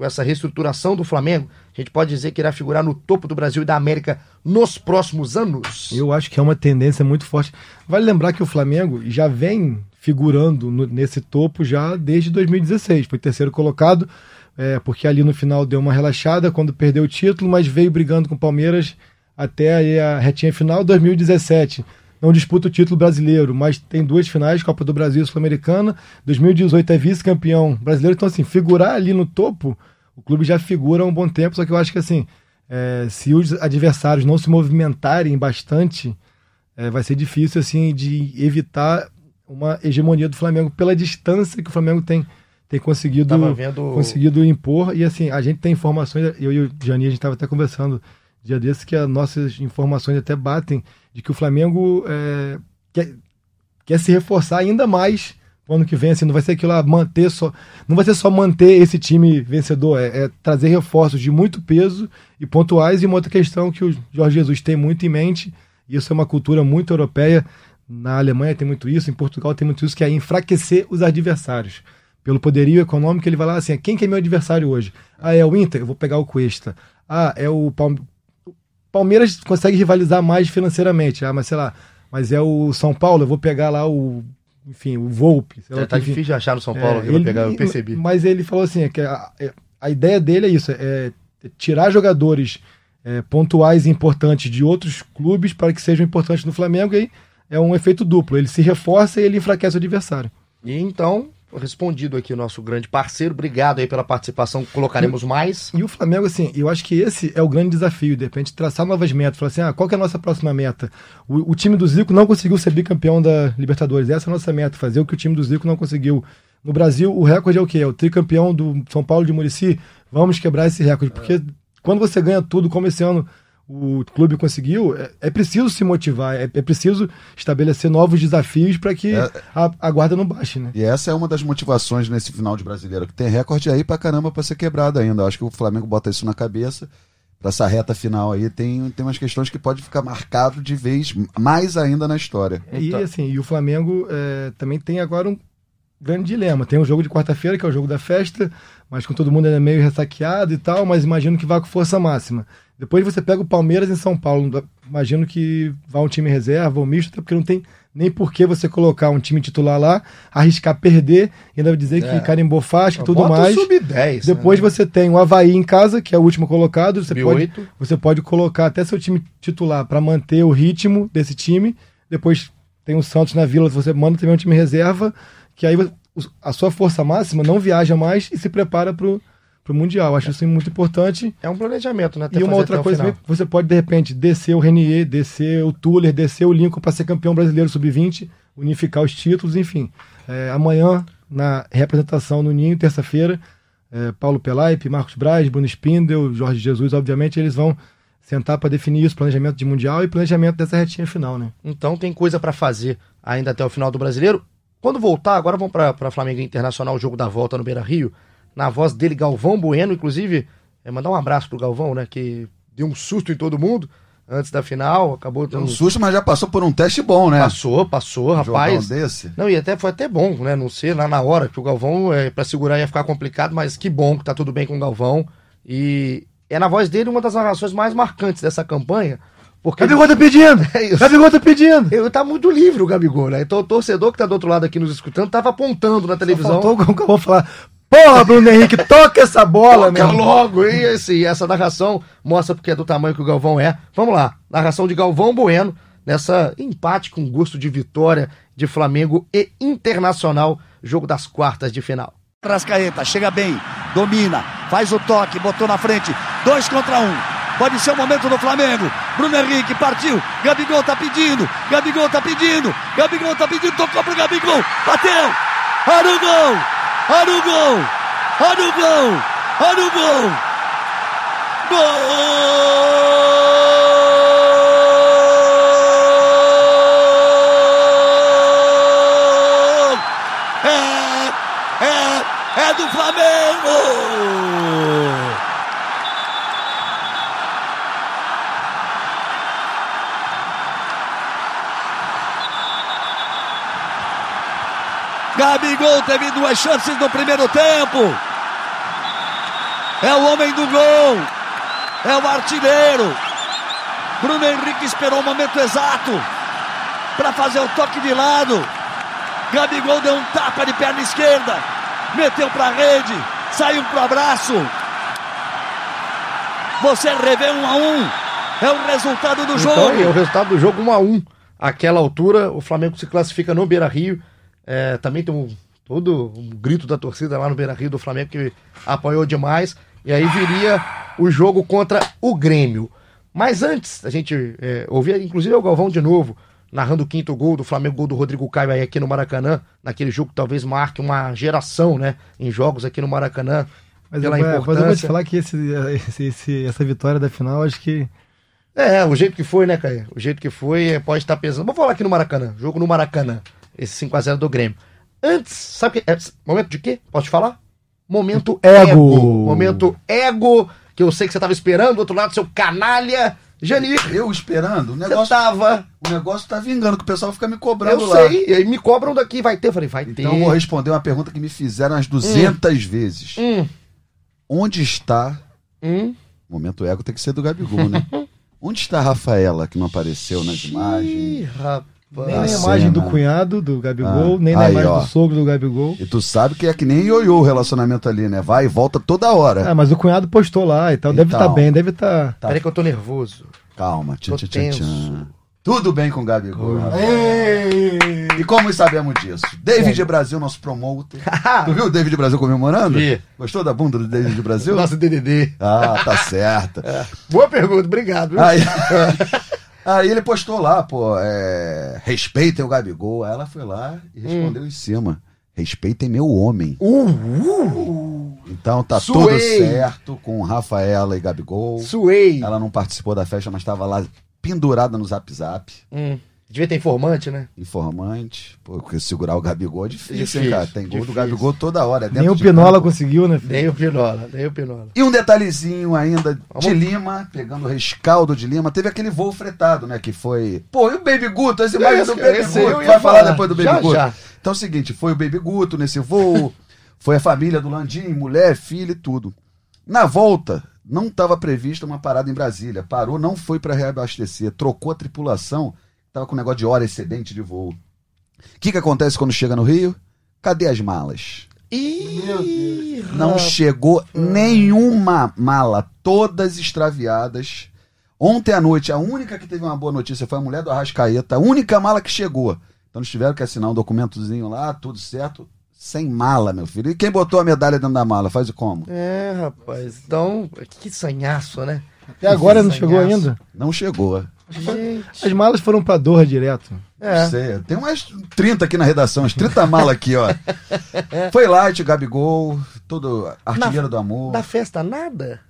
com essa reestruturação do Flamengo, a gente pode dizer que irá figurar no topo do Brasil e da América nos próximos anos? Eu acho que é uma tendência muito forte. Vale lembrar que o Flamengo já vem figurando no- nesse topo já desde 2016. Foi terceiro colocado, é, porque ali no final deu uma relaxada quando perdeu o título, mas veio brigando com o Palmeiras até a retinha final 2017. Não disputa o título brasileiro, mas tem duas finais, Copa do Brasil e Sul-Americana. 2018 é vice-campeão brasileiro. Então, assim, figurar ali no topo, o clube já figura há um bom tempo, só que eu acho que assim, é, se os adversários não se movimentarem bastante, é, vai ser difícil assim de evitar uma hegemonia do Flamengo pela distância que o Flamengo tem, tem conseguido, vendo- conseguido impor. E assim, a gente tem informações, eu e o Jani, a gente estava até conversando dia desses, que as nossas informações até batem de que o Flamengo é, quer, quer se reforçar ainda mais pro ano que vem, assim, não vai ser aquilo lá, manter só. Não vai ser só manter esse time vencedor, é, é trazer reforços de muito peso e pontuais. E uma outra questão que o Jorge Jesus tem muito em mente, e isso é uma cultura muito europeia. Na Alemanha tem muito isso, em Portugal tem muito isso, que é enfraquecer os adversários. Pelo poderio econômico, ele vai lá assim: quem que é meu adversário hoje? Ah, é o Inter? Eu vou pegar o Cuesta. Ah, é o Palmeiras consegue rivalizar mais financeiramente. Ah, mas sei lá, mas é o São Paulo, eu vou pegar lá o. Enfim, o Volpe. sei lá, Já tá difícil de achar no São Paulo, É, que eu vou pegar, eu percebi. Mas ele falou assim: é que a, é- a ideia dele é isso: é tirar jogadores é, pontuais e importantes de outros clubes para que sejam importantes no Flamengo. E aí é um efeito duplo. Ele se reforça e ele enfraquece o adversário. E então, respondido aqui o nosso grande parceiro, obrigado aí pela participação, colocaremos mais. E o Flamengo, assim, eu acho que esse é o grande desafio, de repente, traçar novas metas. Falar assim, ah, qual que é a nossa próxima meta? O, o time do Zico não conseguiu ser bicampeão da Libertadores. Essa é a nossa meta, fazer o que o time do Zico não conseguiu. No Brasil, o recorde é o quê? É o tricampeão do São Paulo de Murici. Vamos quebrar esse recorde, porque quando você ganha tudo, como esse ano o clube conseguiu, é, é preciso se motivar, é, é preciso estabelecer novos desafios para que É. a, a guarda não baixe, né? E essa é uma das motivações nesse final de brasileiro, que tem recorde aí pra caramba pra ser quebrado ainda. Eu acho que o Flamengo bota isso na cabeça. Pra essa reta final aí, tem, tem umas questões que pode ficar marcado de vez mais ainda na história. E assim, e o Flamengo é, também tem agora um grande dilema. Tem um jogo de quarta-feira, que é o jogo da festa, mas com todo mundo ainda meio ressaqueado e tal, mas imagino que vá com força máxima. Depois você pega o Palmeiras em São Paulo. Imagino que vá um time reserva ou misto, até porque não tem nem por que você colocar um time titular lá, arriscar perder, e ainda dizer que carimbou faixa e tudo Bota o mais. sub-10, Depois né? você tem o Havaí em casa, que é o último colocado. Você pode, Sub-8. você pode colocar até seu time titular para manter o ritmo desse time. Depois tem o Santos na Vila, você manda também um time reserva, que aí o- a sua força máxima não viaja mais e se prepara pro, pro Mundial. Acho isso muito importante. É um planejamento, né? E uma outra o coisa, você pode de repente descer o Renier, descer o Tuller, descer o Lincoln para ser campeão brasileiro sub-20, unificar os títulos, enfim. É, amanhã, na representação no Ninho, terça-feira, é, Paulo Pelaipe, Marcos Braz, Bruno Spindel, Jorge Jesus, obviamente, eles vão sentar para definir isso, planejamento de Mundial e planejamento dessa retinha final, né? Então tem coisa pra fazer ainda até o final do Brasileiro. Quando voltar, agora vamos pra Flamengo Internacional, o jogo da volta no Beira Rio. Na voz dele, Galvão Bueno, inclusive, é, mandar um abraço pro Galvão, né? Que deu um susto em todo mundo antes da final, acabou Deu um susto, mas já passou por um teste bom, né? Passou, passou, Um rapaz. jogão desse. Não, e até foi até bom, né? Não ser lá na hora, que o Galvão, é, pra segurar ia ficar complicado, mas que bom que tá tudo bem com o Galvão. E é na voz dele uma das narrações mais marcantes dessa campanha. Porque Gabigol tá pedindo! [laughs] É. Gabigol tá pedindo! eu, tá muito livre o Gabigol, né? Então o torcedor que tá do outro lado aqui nos escutando tava apontando na televisão. Faltou o Galvão falar, porra, Bruno Henrique, toca essa bola, Toca meu! logo! E assim, essa narração mostra porque é do tamanho que o Galvão é. Vamos lá, narração de Galvão Bueno, nessa empate com gosto de vitória de Flamengo e Internacional, jogo das quartas de final. Rascaeta, chega bem, domina, faz o toque, botou na frente, dois contra um. Pode ser o momento do Flamengo. Bruno Henrique partiu. Gabigol tá pedindo. Gabigol tá pedindo. Gabigol tá pedindo. Tocou pro Gabigol. Bateu. Olha o gol. Olha o gol. Olha o gol. Olha o gol. Gol! É, é, é do Flamengo! Gabigol teve duas chances no primeiro tempo. É o homem do gol. É o artilheiro. Bruno Henrique esperou o momento exato para fazer o toque de lado. Gabigol deu um tapa de perna esquerda. Meteu para a rede. Saiu para o abraço. Você revê um a um. É o resultado do jogo. Então, é o resultado do jogo 1 a 1 Aquela altura, o Flamengo se classifica no Beira Rio. É, também tem um, todo um grito da torcida lá no Beira Rio do Flamengo que apoiou demais. E aí viria o jogo contra o Grêmio. Mas antes, a gente é, ouvia, inclusive, o Galvão de novo, narrando o quinto gol do Flamengo, gol do Rodrigo Caio aí aqui no Maracanã, naquele jogo que talvez marque uma geração, né, em jogos aqui no Maracanã. Mas eu, é, mas eu vou te falar que esse, esse, esse, essa vitória da final, acho que. É, o jeito que foi, né, Caio? O jeito que foi é, pode estar pesando. Vamos falar aqui no Maracanã, jogo no Maracanã, esse 5x0 do Grêmio. Antes, sabe que. É, momento de quê? Posso te falar? Momento ego. ego. Momento ego, que eu sei que você estava esperando, do outro lado, seu canalha. Janir. Eu esperando? O negócio. Você tava. O negócio tá vingando, que o pessoal fica me cobrando eu lá. Eu sei, e aí me cobram daqui, vai ter. Eu falei, vai então, ter. Então eu vou responder uma pergunta que me fizeram umas 200 hum. vezes. Hum. Onde está. Hum. Momento ego tem que ser do Gabigol, né? [laughs] Onde está a Rafaela, que não apareceu nas imagens? rapaz. Nem na imagem do cunhado do Gabigol, ah, nem na aí, imagem ó. do sogro do Gabigol. E tu sabe que é que nem ioiô o relacionamento ali, né? Vai e volta toda hora. Ah, mas o cunhado postou lá e tal. Deve estar tá bem, deve estar. Tá... Tá. Peraí que eu tô nervoso. Calma, tchan, tchan, tchan, tchan. Tudo bem com o Gabigol. E como sabemos disso? David Brasil, nosso promoter. [laughs] tu viu o David Brasil comemorando? Vi. Gostou da bunda do David Brasil? [laughs] Nosso DDD. Ah, tá certo. É. Boa pergunta, obrigado. Aí, [laughs] aí ele postou lá, pô, é, respeitem o Gabigol. Aí ela foi lá e respondeu hum. em cima. Respeitem meu homem. Uh, uh. Então tá Suei. tudo certo com Rafaela e Gabigol. Suei. Ela não participou da festa, mas estava lá pendurada no zap zap. Hum. Devia ter informante, né? Informante. Pô, porque segurar o Gabigol é difícil, difícil hein, cara? Tem gol do Gabigol toda hora. É nem o Pinola campo. conseguiu, né? Filho? Nem o Pinola, nem o Pinola. E um detalhezinho ainda Vamos... de Lima, pegando o rescaldo de Lima, teve aquele voo fretado, né? Que foi. Pô, e o Baby Guto? Essa imagem do Baby Guto. Vai falar, falar depois do Baby já, Guto. Já. Então é o seguinte: foi o Baby Guto nesse voo, [laughs] foi a família do Landim, mulher, filho e tudo. Na volta, não estava prevista uma parada em Brasília. Parou, não foi para reabastecer, trocou a tripulação Tava com um negócio de hora excedente de voo. O que, que acontece quando chega no Rio? Cadê as malas? Ih, não chegou nenhuma mala, todas extraviadas. Ontem à noite, a única que teve uma boa notícia foi a mulher do Arrascaeta, a única mala que chegou. Então eles tiveram que assinar um documentozinho lá, tudo certo, sem mala, meu filho. E quem botou a medalha dentro da mala? Faz como? É, rapaz. Então, que sanhaço, né? Até agora não chegou ainda? Não chegou. Gente. As malas foram pra Doha direto. É. Sei, tem umas 30 aqui na redação, umas 30 malas aqui, ó. [laughs] Foi Light, Gabigol, todo artilheiro na, do amor. Da festa, nada?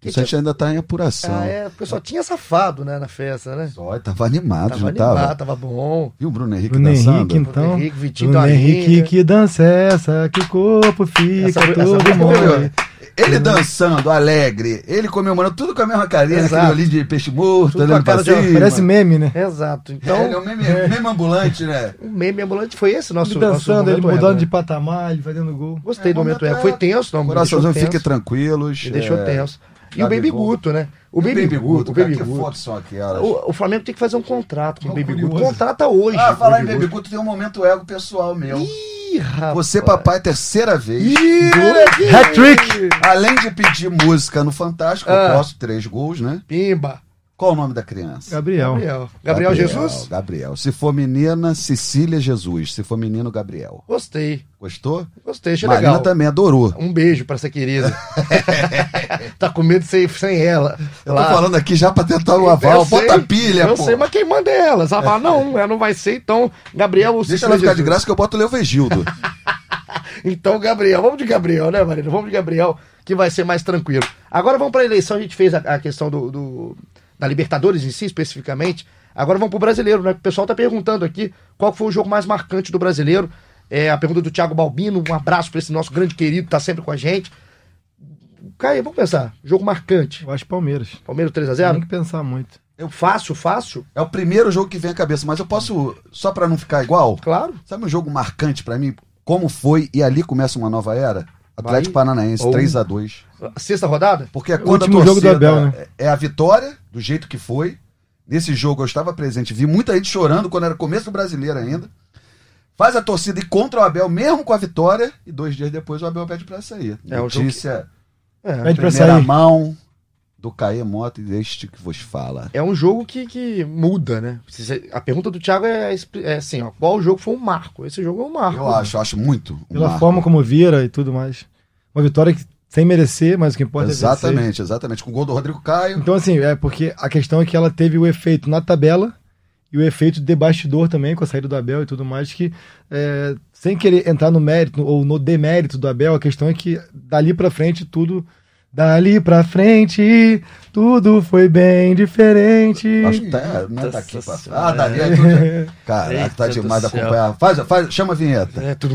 Que Isso a gente ainda tá em apuração. Ah, é, porque só tinha safado, né, na festa, né? Só, tava animado, tava não animado, tava? tava bom. E o Bruno Henrique Bruno dançando? Henrique, então. Bruno Henrique, Vitinho Bruno Henrique, que dança é essa, que o corpo fica essa, todo essa mole. Ele dançando, alegre, ele comemorando tudo com a mesma carinha, aquele olhinho de peixe morto, tudo olhando pra cima. Parece meme, né? Exato. Então, é, ele é um meme, é. meme ambulante, né? O meme ambulante foi esse nosso Ele dançando, ele mudando ego, de patamar, ele fazendo gol. Gostei é, do momento ego. Foi tenso, não. Coraçãozinho, fiquem tranquilos. Me deixou é... tenso. E o Baby Guto, né? O Baby, Baby Guto, o Baby cara, Guto. fotos são aquelas? O, o, Flamengo tem que fazer um contrato com o Baby Guto. Contrata hoje. Ah, falar em Baby Guto tem um momento ego pessoal meu. Ih, rapaz. Você, papai, terceira vez. Hat-trick! Além de pedir música no Fantástico, ah. eu posto três gols, né? Pimba. Qual o nome da criança? Gabriel. Gabriel. Gabriel, Jesus? Gabriel. Se for menina, Cecília Jesus. Se for menino, Gabriel. Gostei. Gostou? Gostei, achei Marina legal. também adorou. Um beijo pra essa querida. [laughs] tá com medo de ser sem ela. Eu lá. tô falando aqui já pra tentar o aval. Bota pilha, eu pô. Eu sei, mas quem manda é ela. Ela fala, não, ela não vai ser, então, Gabriel... Deixa Cecília ela ficar Jesus. de graça que eu boto o Leovegildo. [laughs] então, Gabriel, vamos de Gabriel, né, Marina? Vamos de Gabriel, que vai ser mais tranquilo. Agora vamos pra eleição, a gente fez a, a questão do... do da Libertadores em si, especificamente. Agora vamos pro brasileiro, né? O pessoal tá perguntando aqui qual foi o jogo mais marcante do brasileiro. É a pergunta do Thiago Balbino. Um abraço para esse nosso grande querido, tá sempre com a gente. Caio, vamos pensar. Jogo marcante. Eu acho Palmeiras. Palmeiras 3x0? Tem que pensar muito. Eu, fácil, fácil? É o primeiro jogo que vem à cabeça, mas eu posso, só para não ficar igual? Claro. Sabe um jogo marcante para mim? como foi, e ali começa uma nova era. Atlético Vai- Paranaense, ou- 3 a 2 Sexta rodada? Porque é quando a último jogo torcida do Abel, né? é a vitória, do jeito que foi. Nesse jogo eu estava presente, vi muita gente chorando quando era começo do brasileiro ainda. Faz a torcida e contra o Abel, mesmo com a vitória, e dois dias depois o Abel pede pra sair. É, Notícia, É. Pede pra primeira sair. mão do Caê Mota e deste que vos fala. É um jogo que, que muda, né? A pergunta do Thiago é, é assim, ó, qual jogo foi um marco? Esse jogo é um marco. Eu acho, eu acho muito. um Pela marco. forma como vira e tudo mais. Uma vitória que, sem merecer, mas o que importa é vencer. Exatamente, exatamente. Com o gol do Rodrigo Caio. Então, assim, é porque a questão é que ela teve o efeito na tabela e o efeito de bastidor também, com a saída do Abel e tudo mais, que é, sem querer entrar no mérito ou no demérito do Abel, a questão é que dali pra frente tudo. Dali pra frente, tudo foi bem diferente. Acho que tá, não tá aqui pra... Ah, Dali é tudo... [laughs] Caraca, tá demais acompanhar. Faz, faz, chama a vinheta. É tudo.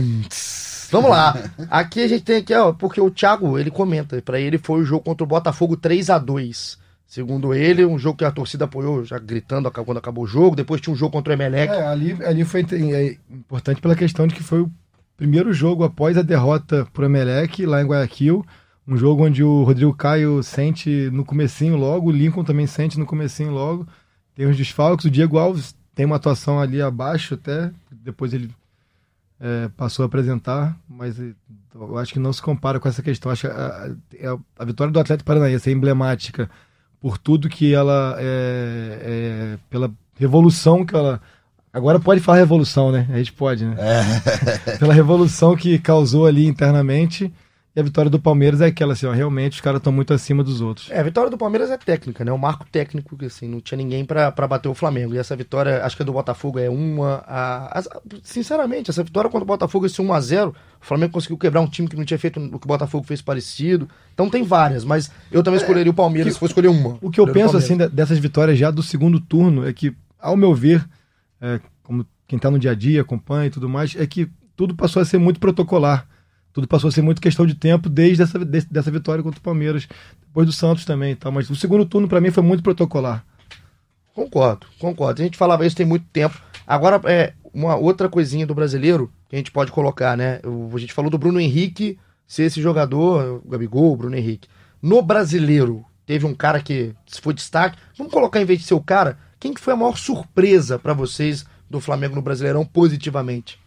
Vamos lá. Aqui a gente tem aqui, ó, porque o Thiago, ele comenta, pra ele foi o jogo contra o Botafogo 3 a 2 Segundo ele, um jogo que a torcida apoiou, já gritando quando acabou o jogo. Depois tinha um jogo contra o Emelec. É, ali, ali foi é, importante pela questão de que foi o primeiro jogo após a derrota pro Emelec, lá em Guayaquil. Um jogo onde o Rodrigo Caio sente no comecinho logo, o Lincoln também sente no comecinho logo. Tem os desfalques, o Diego Alves tem uma atuação ali abaixo até, depois ele é, passou a apresentar, mas eh, eu acho que não se compara com essa questão. Acho que a, a- a vitória do Atlético Paranaense é emblemática por tudo que ela é, é, pela revolução que ela agora pode falar revolução né? A gente pode né? [laughs] Pela revolução que causou ali internamente e a vitória do Palmeiras é aquela assim ó, realmente os caras estão muito acima dos outros É, a vitória do Palmeiras é técnica, né? Um marco técnico que assim, não tinha ninguém pra pra bater o Flamengo. E essa vitória, acho que a do Botafogo é uma. A, a- sinceramente, essa vitória contra o Botafogo, esse 1x0, o Flamengo conseguiu quebrar um time que não tinha feito o que o Botafogo fez parecido. Então tem várias, mas eu também escolheria o Palmeiras se for escolher uma. O que eu o penso assim de- dessas vitórias já do segundo turno é que, ao meu ver, é, como quem está no dia a dia acompanha e tudo mais, é que tudo passou a ser muito protocolar. Tudo passou a ser muito questão de tempo desde essa, des- dessa vitória contra o Palmeiras, depois do Santos também tal. Mas o segundo turno para mim foi muito protocolar. Concordo, concordo. A gente falava isso tem muito tempo. Agora, é uma outra coisinha do brasileiro que a gente pode colocar, né? A gente falou do Bruno Henrique ser esse jogador, o Gabigol, o Bruno Henrique. No brasileiro, teve um cara que foi destaque. Vamos colocar, em vez de ser o cara, quem que foi a maior surpresa pra vocês do Flamengo no Brasileirão positivamente?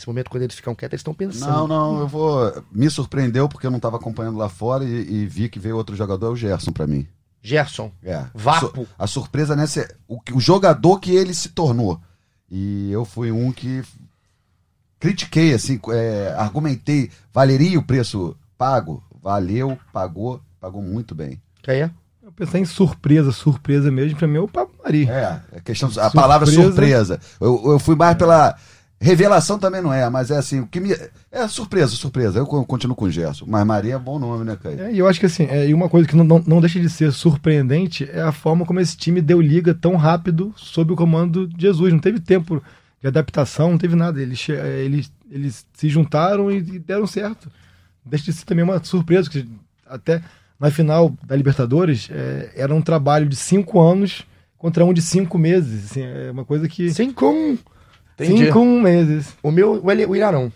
Nesse momento, quando eles ficam quietos, eles estão pensando. Não, não, eu vou. Me surpreendeu porque eu não estava acompanhando lá fora e, e vi que veio outro jogador, é o Gerson pra mim. Gerson. É. Vapo. A surpresa nessa é o, o jogador que ele se tornou. E eu fui um que critiquei, assim, é, argumentei. Valeria o preço pago? Valeu, pagou, pagou muito bem. É? Eu pensei em surpresa, surpresa mesmo, para mim é o Pablo Mari. É, é questão, a palavra Surpresa. surpresa. Eu, eu fui mais pela. Revelação também não é, mas é assim, o que me. É surpresa, surpresa. Eu co- continuo com o Gerson. Mas Maria é bom nome, né, Caio? É, e eu acho que assim, é, e uma coisa que não, não, não deixa de ser surpreendente é a forma como esse time deu liga tão rápido sob o comando de Jesus. Não teve tempo de adaptação, não teve nada. Eles, é, eles, eles se juntaram e, e deram certo. Deixa de ser também uma surpresa, que até na final da Libertadores é, era um trabalho de cinco anos contra um de cinco meses. Assim, é uma coisa que. Cinco. Entendi. Cinco meses. O meu, o Eli- o Ilharão.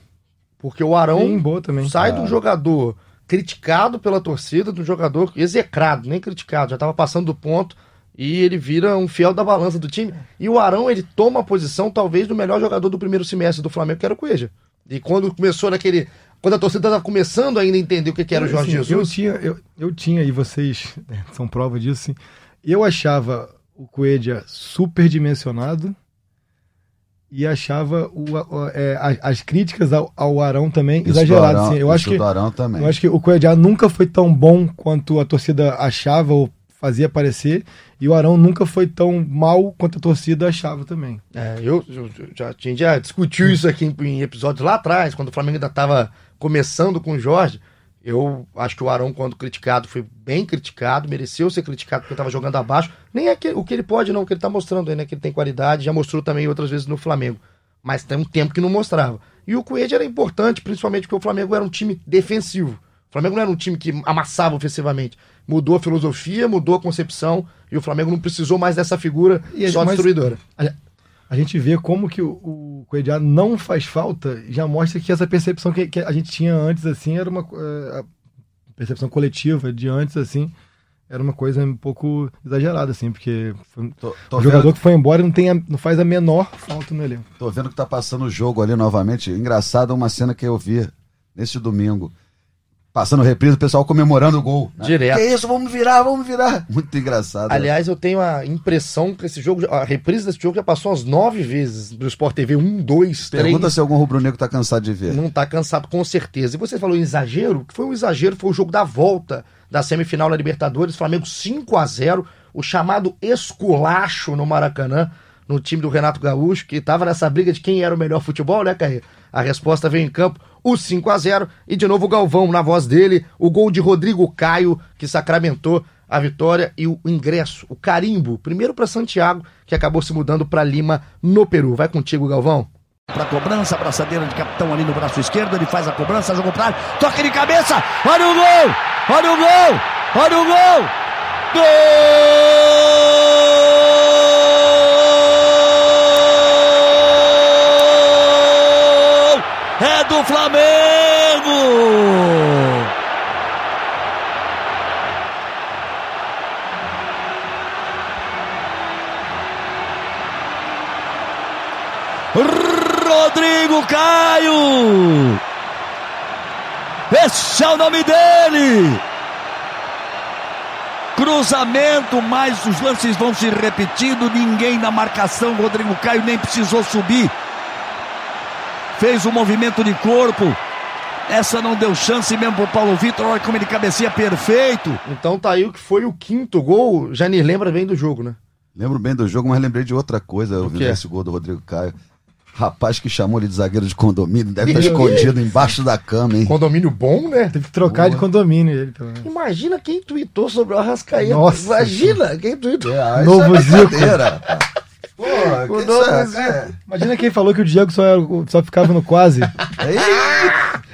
Porque o Arão boa também. sai de um jogador criticado pela torcida, de um jogador execrado, nem criticado, já estava passando do ponto e ele vira um fiel da balança do time. E o Arão, ele toma a posição talvez do melhor jogador do primeiro semestre do Flamengo, que era o Cueja. E quando começou naquele. Quando a torcida estava começando ainda a entender o que, que era o Jorge Assim, Eu Jesus. tinha, eu, eu tinha, e vocês né, são prova disso, assim, eu achava o Coelho superdimensionado e achava o, o- é, as, as críticas ao, ao Arão também exageradas. Arão- assim. Eu acho que também. eu acho que o Coelho nunca foi tão bom quanto a torcida achava ou fazia parecer, e o Arão nunca foi tão mal quanto a torcida achava também. É, eu, eu- eu já, a gente já discutiu isso aqui em, em episódios lá atrás, quando o Flamengo ainda estava começando com o Jorge. Eu acho que o Arão, quando criticado, foi bem criticado, mereceu ser criticado porque estava jogando abaixo. Nem é que, o que ele pode, não, o que ele está mostrando aí, né? Que ele tem qualidade, já mostrou também outras vezes no Flamengo. Mas tem um tempo que não mostrava. E o Coelho era importante, principalmente porque o Flamengo era um time defensivo. O Flamengo não era um time que amassava ofensivamente. Mudou a filosofia, mudou a concepção, e o Flamengo não precisou mais dessa figura E, só mas- destruidora. A, gente vê como que o, o Coediá não faz falta, já mostra que essa percepção que, que a gente tinha antes, assim, era uma a percepção coletiva de antes, assim, era uma coisa um pouco exagerada, assim, porque foi Tô, tô jogador vendo, que foi embora não, tem a- não faz a menor falta no elenco. tô vendo que tá passando o jogo ali novamente. Engraçado uma cena que eu vi nesse domingo. Passando reprise, o pessoal comemorando o gol. né? Direto. Que isso, vamos virar, vamos virar. Muito engraçado. né? Aliás, eu tenho a impressão que esse jogo, a reprise desse jogo já passou umas nove vezes do Sport TV. Um, dois, Pergunta três. se algum rubro-negro tá cansado de ver. Não tá cansado, com certeza. E você falou em exagero, que foi um exagero, foi o jogo da volta da semifinal da Libertadores, Flamengo 5 a 0 o chamado esculacho no Maracanã, no time do Renato Gaúcho, que tava nessa briga de quem era o melhor futebol, né, Caí? A resposta veio em campo, o 5 a 0 e de novo o Galvão, na voz dele, o gol de Rodrigo Caio, que sacramentou a vitória e o ingresso, o carimbo, primeiro para Santiago, que acabou se mudando para Lima, no Peru. Vai contigo, Galvão. Pra cobrança, braçadeira de capitão ali no braço esquerdo, ele faz a cobrança, jogou pra área, toque de cabeça, olha o gol, olha o gol, olha o gol, gol, do Flamengo! Rodrigo Caio! Esse é o nome dele! Cruzamento, mas os lances vão se repetindo. Ninguém na marcação. Rodrigo Caio nem precisou subir. Fez o movimento de corpo. Essa não deu chance mesmo pro Paulo Vitor. Olha como ele cabeceia perfeito. Então tá aí o que foi o quinto gol. Janir, lembra bem do jogo, né? Lembro bem do jogo, mas lembrei de outra coisa. Eu O vi esse gol do Rodrigo Caio. Rapaz que chamou ele de zagueiro de condomínio, deve [laughs] estar escondido embaixo da cama, hein? Condomínio bom, né? Teve que trocar de condomínio ele, pelo menos. Imagina quem tweetou sobre o Arrascaeta. Nossa Imagina quem tweetou. É, Novo isso é. Pô, que O novo é- é- Imagina quem falou que o Diego só, era- só ficava no quase. [laughs]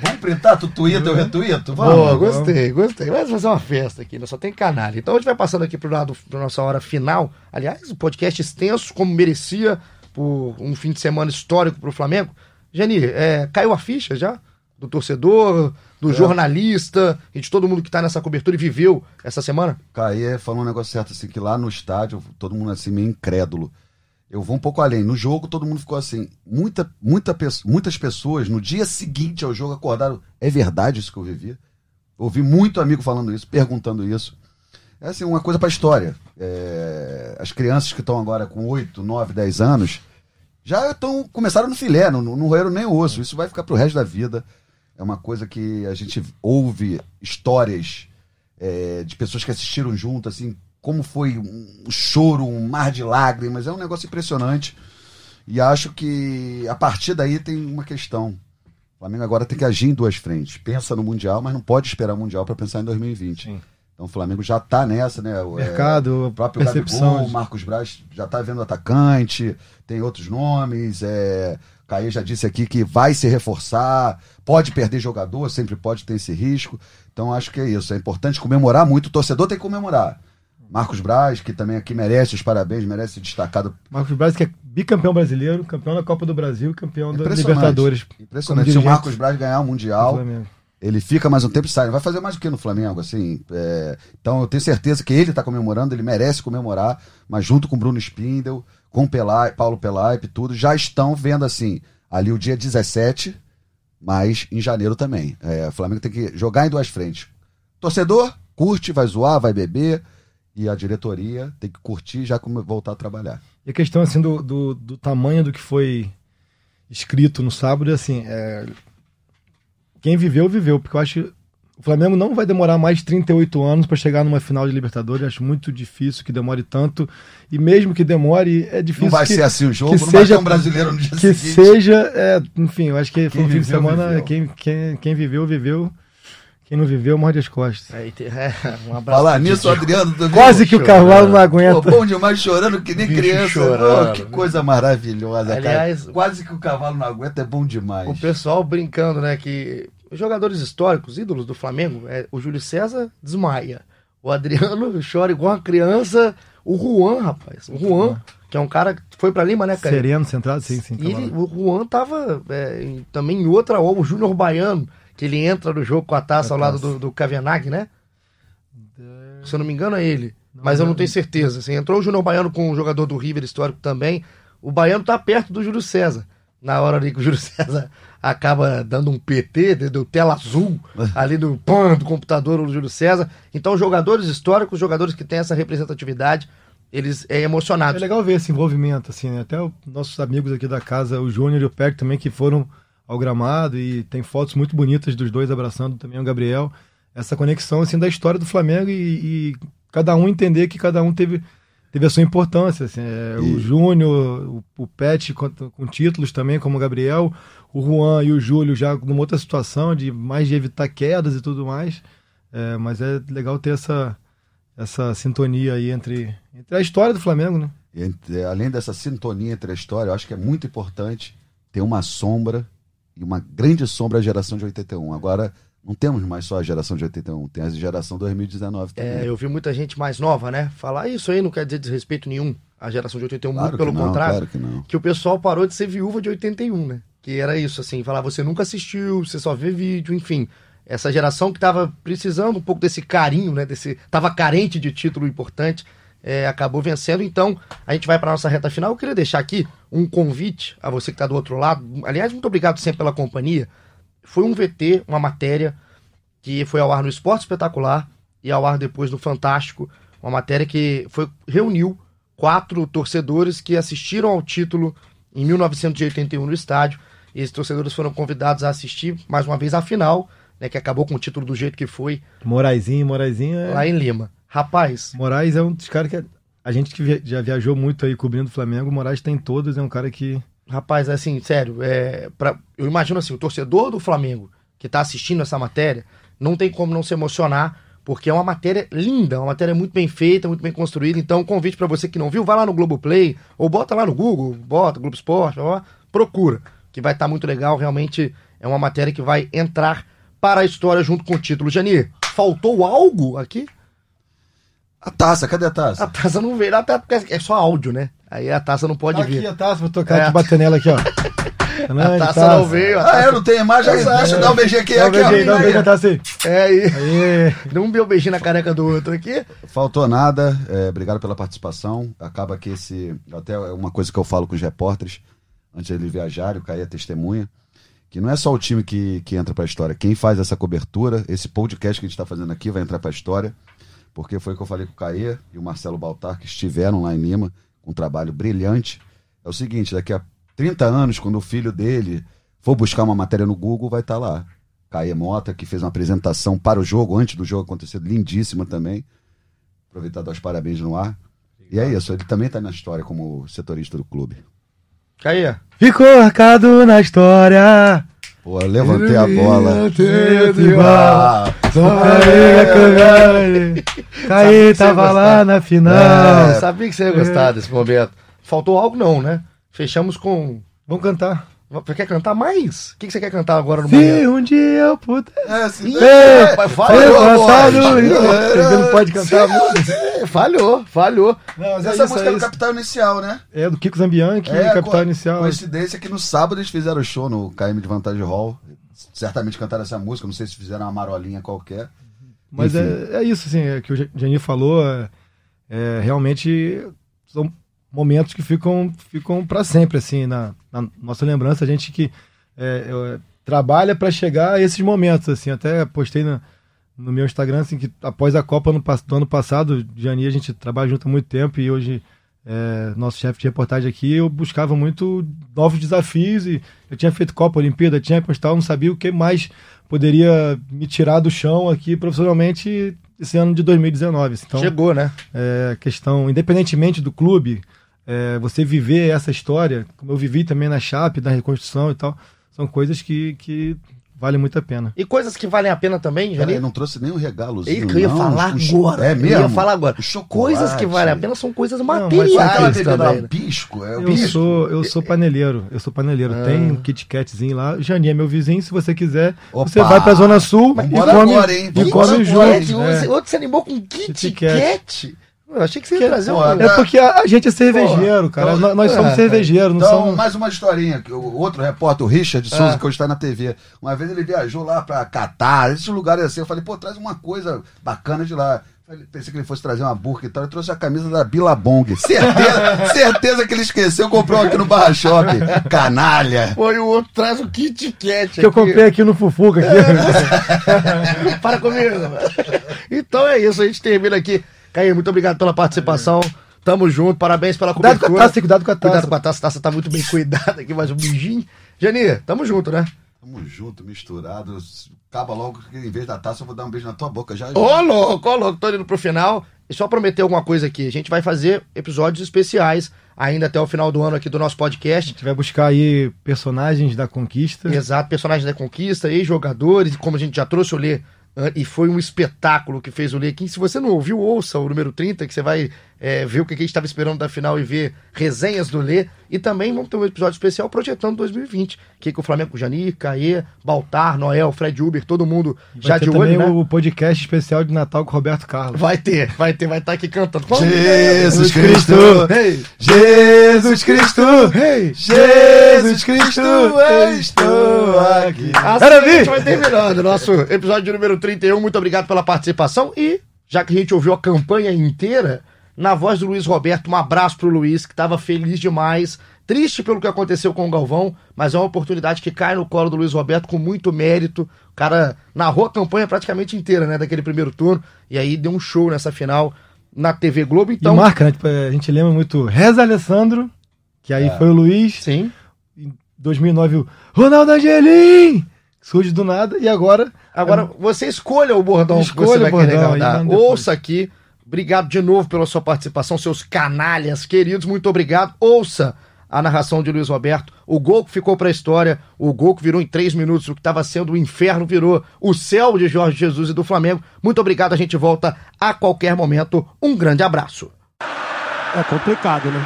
Vamos printar, tu tuita, eu retuito? Vamos. Boa, gostei, gostei. Vamos fazer uma festa aqui, né? Só tem canalha. Então a gente vai passando aqui pro lado da nossa hora final. Aliás, o podcast extenso, como merecia, por um fim de semana histórico pro Flamengo. Janir, é, caiu a ficha já? Do torcedor, do jornalista e de todo mundo que tá nessa cobertura e viveu essa semana? Caê falou um negócio certo, assim, que lá no estádio, todo mundo assim, meio incrédulo. Eu vou um pouco além. No jogo, todo mundo ficou assim. Muita, muita, muitas pessoas, no dia seguinte ao jogo, acordaram. É verdade isso que eu vivi? Ouvi muito amigo falando isso, perguntando isso. É assim, uma coisa pra história. É, as crianças que estão agora com 8, 9, 10 anos já estão começaram no filé, não, não roeram nem o osso. Isso vai ficar pro resto da vida. É uma coisa que a gente ouve histórias é, de pessoas que assistiram junto, assim, como foi um choro, um mar de lágrimas. É um negócio impressionante. E acho que a partir daí tem uma questão. O Flamengo agora tem que agir em duas frentes. Pensa no Mundial, mas não pode esperar o Mundial para pensar em 2020. Sim. Então o Flamengo já está nessa, né? O- é, Mercado, o próprio percepção. Gabigol, o Marcos Braz já está vendo atacante, tem outros nomes. É, Caê já disse aqui que vai se reforçar, pode perder jogador, sempre pode ter esse risco. Então acho que é isso. É importante comemorar muito. O torcedor tem que comemorar. Marcos Braz, que também aqui merece os parabéns, merece ser destacado. Marcos Braz, que é bicampeão brasileiro, campeão da Copa do Brasil, campeão da. Libertadores. Impressionante. Se o Marcos Braz ganhar o Mundial, ele fica mais um tempo e sai. Vai fazer mais do que no Flamengo, assim. é, Então eu tenho certeza que ele está comemorando, ele merece comemorar, mas junto com Bruno Spindel, com Pelai, Paulo Pelaipe, tudo, já estão vendo assim, ali o dia 17, mas em janeiro também. É, o Flamengo tem que jogar em duas frentes. Torcedor, curte, vai zoar, vai beber, e a diretoria tem que curtir e já come- voltar a trabalhar. E a questão assim do, do, do tamanho do que foi escrito no sábado, assim, é, quem viveu, viveu, porque eu acho que o Flamengo não vai demorar mais de 38 anos para chegar numa final de Libertadores, acho muito difícil que demore tanto, e mesmo que demore, é difícil Não vai que, ser assim o jogo, que não vai seja- um brasileiro no dia que seguinte. seja, é, enfim, eu acho que foi Quem um fim de semana, viveu. Quem, quem, quem viveu, viveu, quem não viveu, morde as costas. É, [laughs] é, um abraço. Falar nisso. Adriano, tu viu? Quase que o cavalo não aguenta. Pô, bom demais chorando que nem Bicho criança. chorando. Oh, que coisa maravilhosa, Aliás, cara. Quase que o cavalo não aguenta, é bom demais. O pessoal brincando, né, que os jogadores históricos, ídolos do Flamengo, é, o Júlio César desmaia. O Adriano [laughs] chora igual uma criança. O Juan, rapaz. O Juan, que é um cara que foi pra Lima, né, cara? Sereno, centrado, sim, sim. E ele, o Juan tava é, em- também em outra, o Júnior Baiano, que ele entra no jogo com a taça A ao lado taça. do, do Kavanagh, né? Se eu não me engano, é ele. Mas eu não tenho certeza. Assim, entrou o Júnior Baiano com um jogador do River histórico também. O Baiano tá perto do Júlio César. Na hora ali que o Júlio [laughs] César acaba dando um PT, deu tela azul [laughs] ali do, pã, do computador do Júlio César. Então, jogadores históricos, jogadores que têm essa representatividade, eles é É emocionados. legal ver esse envolvimento, assim, né? Até os nossos amigos aqui da casa, o Júnior e o Peck também, que foram ao gramado e tem fotos muito bonitas dos dois abraçando também o Gabriel. Essa conexão, assim, da história do Flamengo e, e cada um entender que cada um teve, teve a sua importância, assim. É, O Júnior, o, o Pet com, com títulos também, como o Gabriel, o Juan e o Júlio já numa outra situação de mais de evitar quedas e tudo mais. É, mas é legal ter essa, essa sintonia aí entre, entre a história do Flamengo, né? E entre- além dessa sintonia entre a história, eu acho que é muito importante ter uma sombra e uma grande sombra a geração de 81. Agora, não temos mais só a geração de 81, tem a geração 2019 também. É, eu vi muita gente mais nova, né? Falar isso aí não quer dizer desrespeito nenhum à geração de 81, Claro muito pelo não, contrário. claro que não. que o pessoal parou de ser viúva de 81, né? Que era isso, assim, falar, você nunca assistiu, você só vê vídeo, enfim. Essa geração que tava precisando um pouco desse carinho, né? Desse, tava carente de título importante, é, acabou vencendo. Então, a gente vai para nossa reta final. Eu queria deixar aqui um convite a você que está do outro lado. Aliás, muito obrigado sempre pela companhia. Foi um VT, uma matéria que foi ao ar no Esporte Espetacular e ao ar depois no Fantástico. Uma matéria que foi, reuniu quatro torcedores que assistiram ao título em 1981 no estádio. E esses torcedores foram convidados a assistir mais uma vez a final, né, que acabou com o título do jeito que foi Moraizinho, Moraizinho é. lá em Lima. Rapaz, Moraes é um dos caras que. A gente que via- já viajou muito aí cobrindo o Flamengo, o Moraes tem todos, é um cara que. rapaz, assim, sério, é, pra, eu imagino assim, o torcedor do Flamengo que tá assistindo essa matéria, não tem como não se emocionar, porque é uma matéria linda, uma matéria muito bem feita, muito bem construída. Então, um convite para você que não viu, vai lá no Globoplay, ou bota lá no Google, bota Globo Esporte, procura, que vai estar muito legal. Realmente é uma matéria que vai entrar para a história junto com o título. Janir, faltou algo aqui? A taça, cadê a taça? A taça não veio, até porque é só áudio, né? Aí a taça não pode Tá aqui vir. a taça, vou tocar É. aqui, bater nela aqui, ó. [laughs] A taça não veio, a Ah, taça eu não tenho imagem, aí, deixa eu dar um beijinho aqui. Dá um aqui, ó. beijinho, dá um beijinho na taça aí. É aí. Um deu um beijinho na careca do outro aqui. Faltou nada, é, obrigado pela participação. Acaba que esse. Até é uma coisa que eu falo com os repórteres, antes de eles viajarem, o Caí é testemunha, que não é só o time que, que entra pra história. Quem faz essa cobertura, esse podcast que a gente está fazendo aqui, vai entrar pra história, porque foi o que eu falei com o Caê e o Marcelo Baltar, que estiveram lá em Lima, com um trabalho brilhante. É o seguinte: daqui a 30 anos, quando o filho dele for buscar uma matéria no Google, vai estar lá. Caê Mota, que fez uma apresentação para o jogo, antes do jogo acontecer, lindíssima também. Aproveitar dar os parabéns no ar. E é isso, ele também está na história como setorista do clube. Caía. Ficou marcado na história. Pô, eu levantei a bola. igual. Só Caí, Caí tava lá na final. Ah, sabia que você ia gostar desse momento. Faltou algo, não, né? Fechamos com. Vamos cantar. Você quer cantar mais? O que que você quer cantar agora no Se momento? um dia eu puder. É, se... Ih, Ei, rapaz, falhou. Você não pode cantar. É, Falhou, falhou. Não, mas é Essa isso, música é do isso. Capital Inicial, né? É do Kiko Zambianchi, É, Capital co- Inicial. Coincidência que no sábado eles fizeram show no KM de Vantagem Hall. Certamente cantaram essa música, não sei se fizeram uma marolinha qualquer. Mas é, é isso, assim, é que o Ja- Janir falou, é, é, realmente são momentos que ficam, ficam para sempre, assim, na, na nossa lembrança. A gente que é, é, trabalha para chegar a esses momentos, assim, até postei na- no meu Instagram, assim, que após a Copa no, do ano passado, Janir, a gente trabalha junto há muito tempo e hoje é, nosso chefe de reportagem aqui, eu buscava muito novos desafios e eu tinha feito Copa, Olimpíada, Champions tal, não sabia o que mais poderia me tirar do chão aqui profissionalmente esse ano de 2019. Então, Chegou, né? é, questão, independentemente do clube, é, você viver essa história, como eu vivi também na Chape, na reconstrução e tal, são coisas que, que valem muito a pena. E coisas que valem a pena também, Peraí, Janir? não trouxe nem um regalozinho. Ele que eu ia não. falar agora. É Eu mesmo? ia falar agora. Coisas que valem a pena são coisas mas Aquela materiais bebida também. né? pisco, é o Eu pisco. sou, eu sou paneleiro, eu sou paneleiro. Ah. Tem um Kit Katzinho lá. Jani é meu vizinho, se você quiser, Opa! você vai pra Zona Sul Mas e come, agora, hein? e come junto. É. Outro se animou com Kit Kit Kat. Eu achei que você ia trazer um. É porque a, a gente é cervejeiro, cara. então- Nós, nós somos É, cervejeiros, não Então, somos. mais uma historinha. que O outro repórter, o Richard Souza, que hoje está na TV. Uma vez ele viajou lá para Catar, esses lugares assim. Eu falei, pô, traz uma coisa bacana de lá. Pensei que ele fosse trazer uma burca e tal. Ele trouxe a camisa da Billabong. [laughs] Certeza, certeza que ele esqueceu, comprou aqui no Barra Shopping. Canalha. Pô, e o outro traz o Kit Kat. Que eu comprei aqui no Fufuca. Aqui. [laughs] Para comigo. Então é isso, a gente termina aqui. Caio, muito obrigado pela participação. Tamo junto, parabéns pela Cuidado com a cobertura. taça, cuidado com a taça. Cuidado com a taça, a taça tá muito bem cuidada aqui, mais um beijinho. Jani, tamo junto, né? Tamo junto, misturado. Acaba logo que em vez da taça eu vou dar um beijo na tua boca já. Ô, louco, ô, louco, tô indo pro final. E só prometer alguma coisa aqui. A gente vai fazer episódios especiais ainda até o final do ano aqui do nosso A podcast. gente vai buscar aí personagens da conquista. Exato, personagens da conquista, ex-jogadores, como a gente já trouxe o Lê, e foi um espetáculo que fez o Lê aqui. Se você não ouviu, ouça o número 30, que você vai é, ver o que a gente estava esperando da final e ver resenhas do Lê. E também vamos ter um episódio especial projetando 2020, que com o Flamengo com Jani, Caê, Baltar, Noel, Fred Uber, todo mundo já vai ter de olho, também né? o podcast especial de Natal com o Roberto Carlos. Vai ter, vai ter, vai estar aqui cantando. Jesus Cristo! Ei, Jesus Cristo! ei, Jesus Cristo! Estou aqui. Assim Era a gente vai terminando nosso episódio número 31. Muito obrigado pela participação. E, já que a gente ouviu a campanha inteira, na voz do Luiz Roberto, um abraço pro Luiz, que estava feliz demais. Triste pelo que aconteceu com o Galvão, mas é uma oportunidade que cai no colo do Luiz Roberto com muito mérito. O cara narrou a campanha praticamente inteira, né, daquele primeiro turno, e aí deu um show nessa final na TV Globo. Então, E marca, né? Tipo, a gente lembra muito Reza Alessandro, que aí foi o Luiz. sim. Em 2009, o Ronaldo Angelim! Surge do nada. E agora, Agora, você escolha o bordão Escolha que você vai o querer bordão, guardar. Ouça aqui. Obrigado de novo pela sua participação, seus canalhas queridos. Muito obrigado. Ouça a narração de Luiz Roberto. O gol que ficou para a história, o gol que virou em três minutos, o que estava sendo o inferno virou o céu de Jorge Jesus e do Flamengo. Muito obrigado. A gente volta a qualquer momento. Um grande abraço. É complicado, né?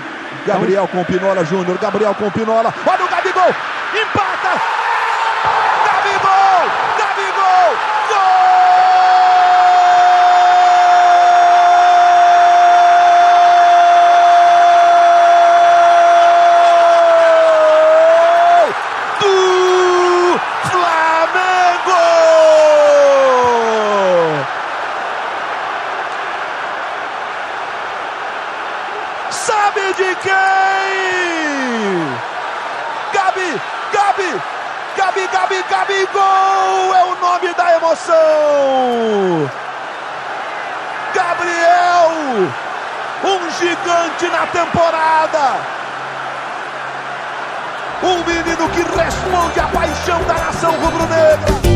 Gabriel com Pinola Júnior, Gabriel com Pinola. Olha o Gabigol! Empata! Gabigol! Gabigol! Gol! Do Flamengo! Sabe de quem? Gabi, Gabi, Gabi, Gabi, Gabi, nome da emoção! Gabriel, um gigante na temporada! Um menino que responde à paixão da nação rubro-negra!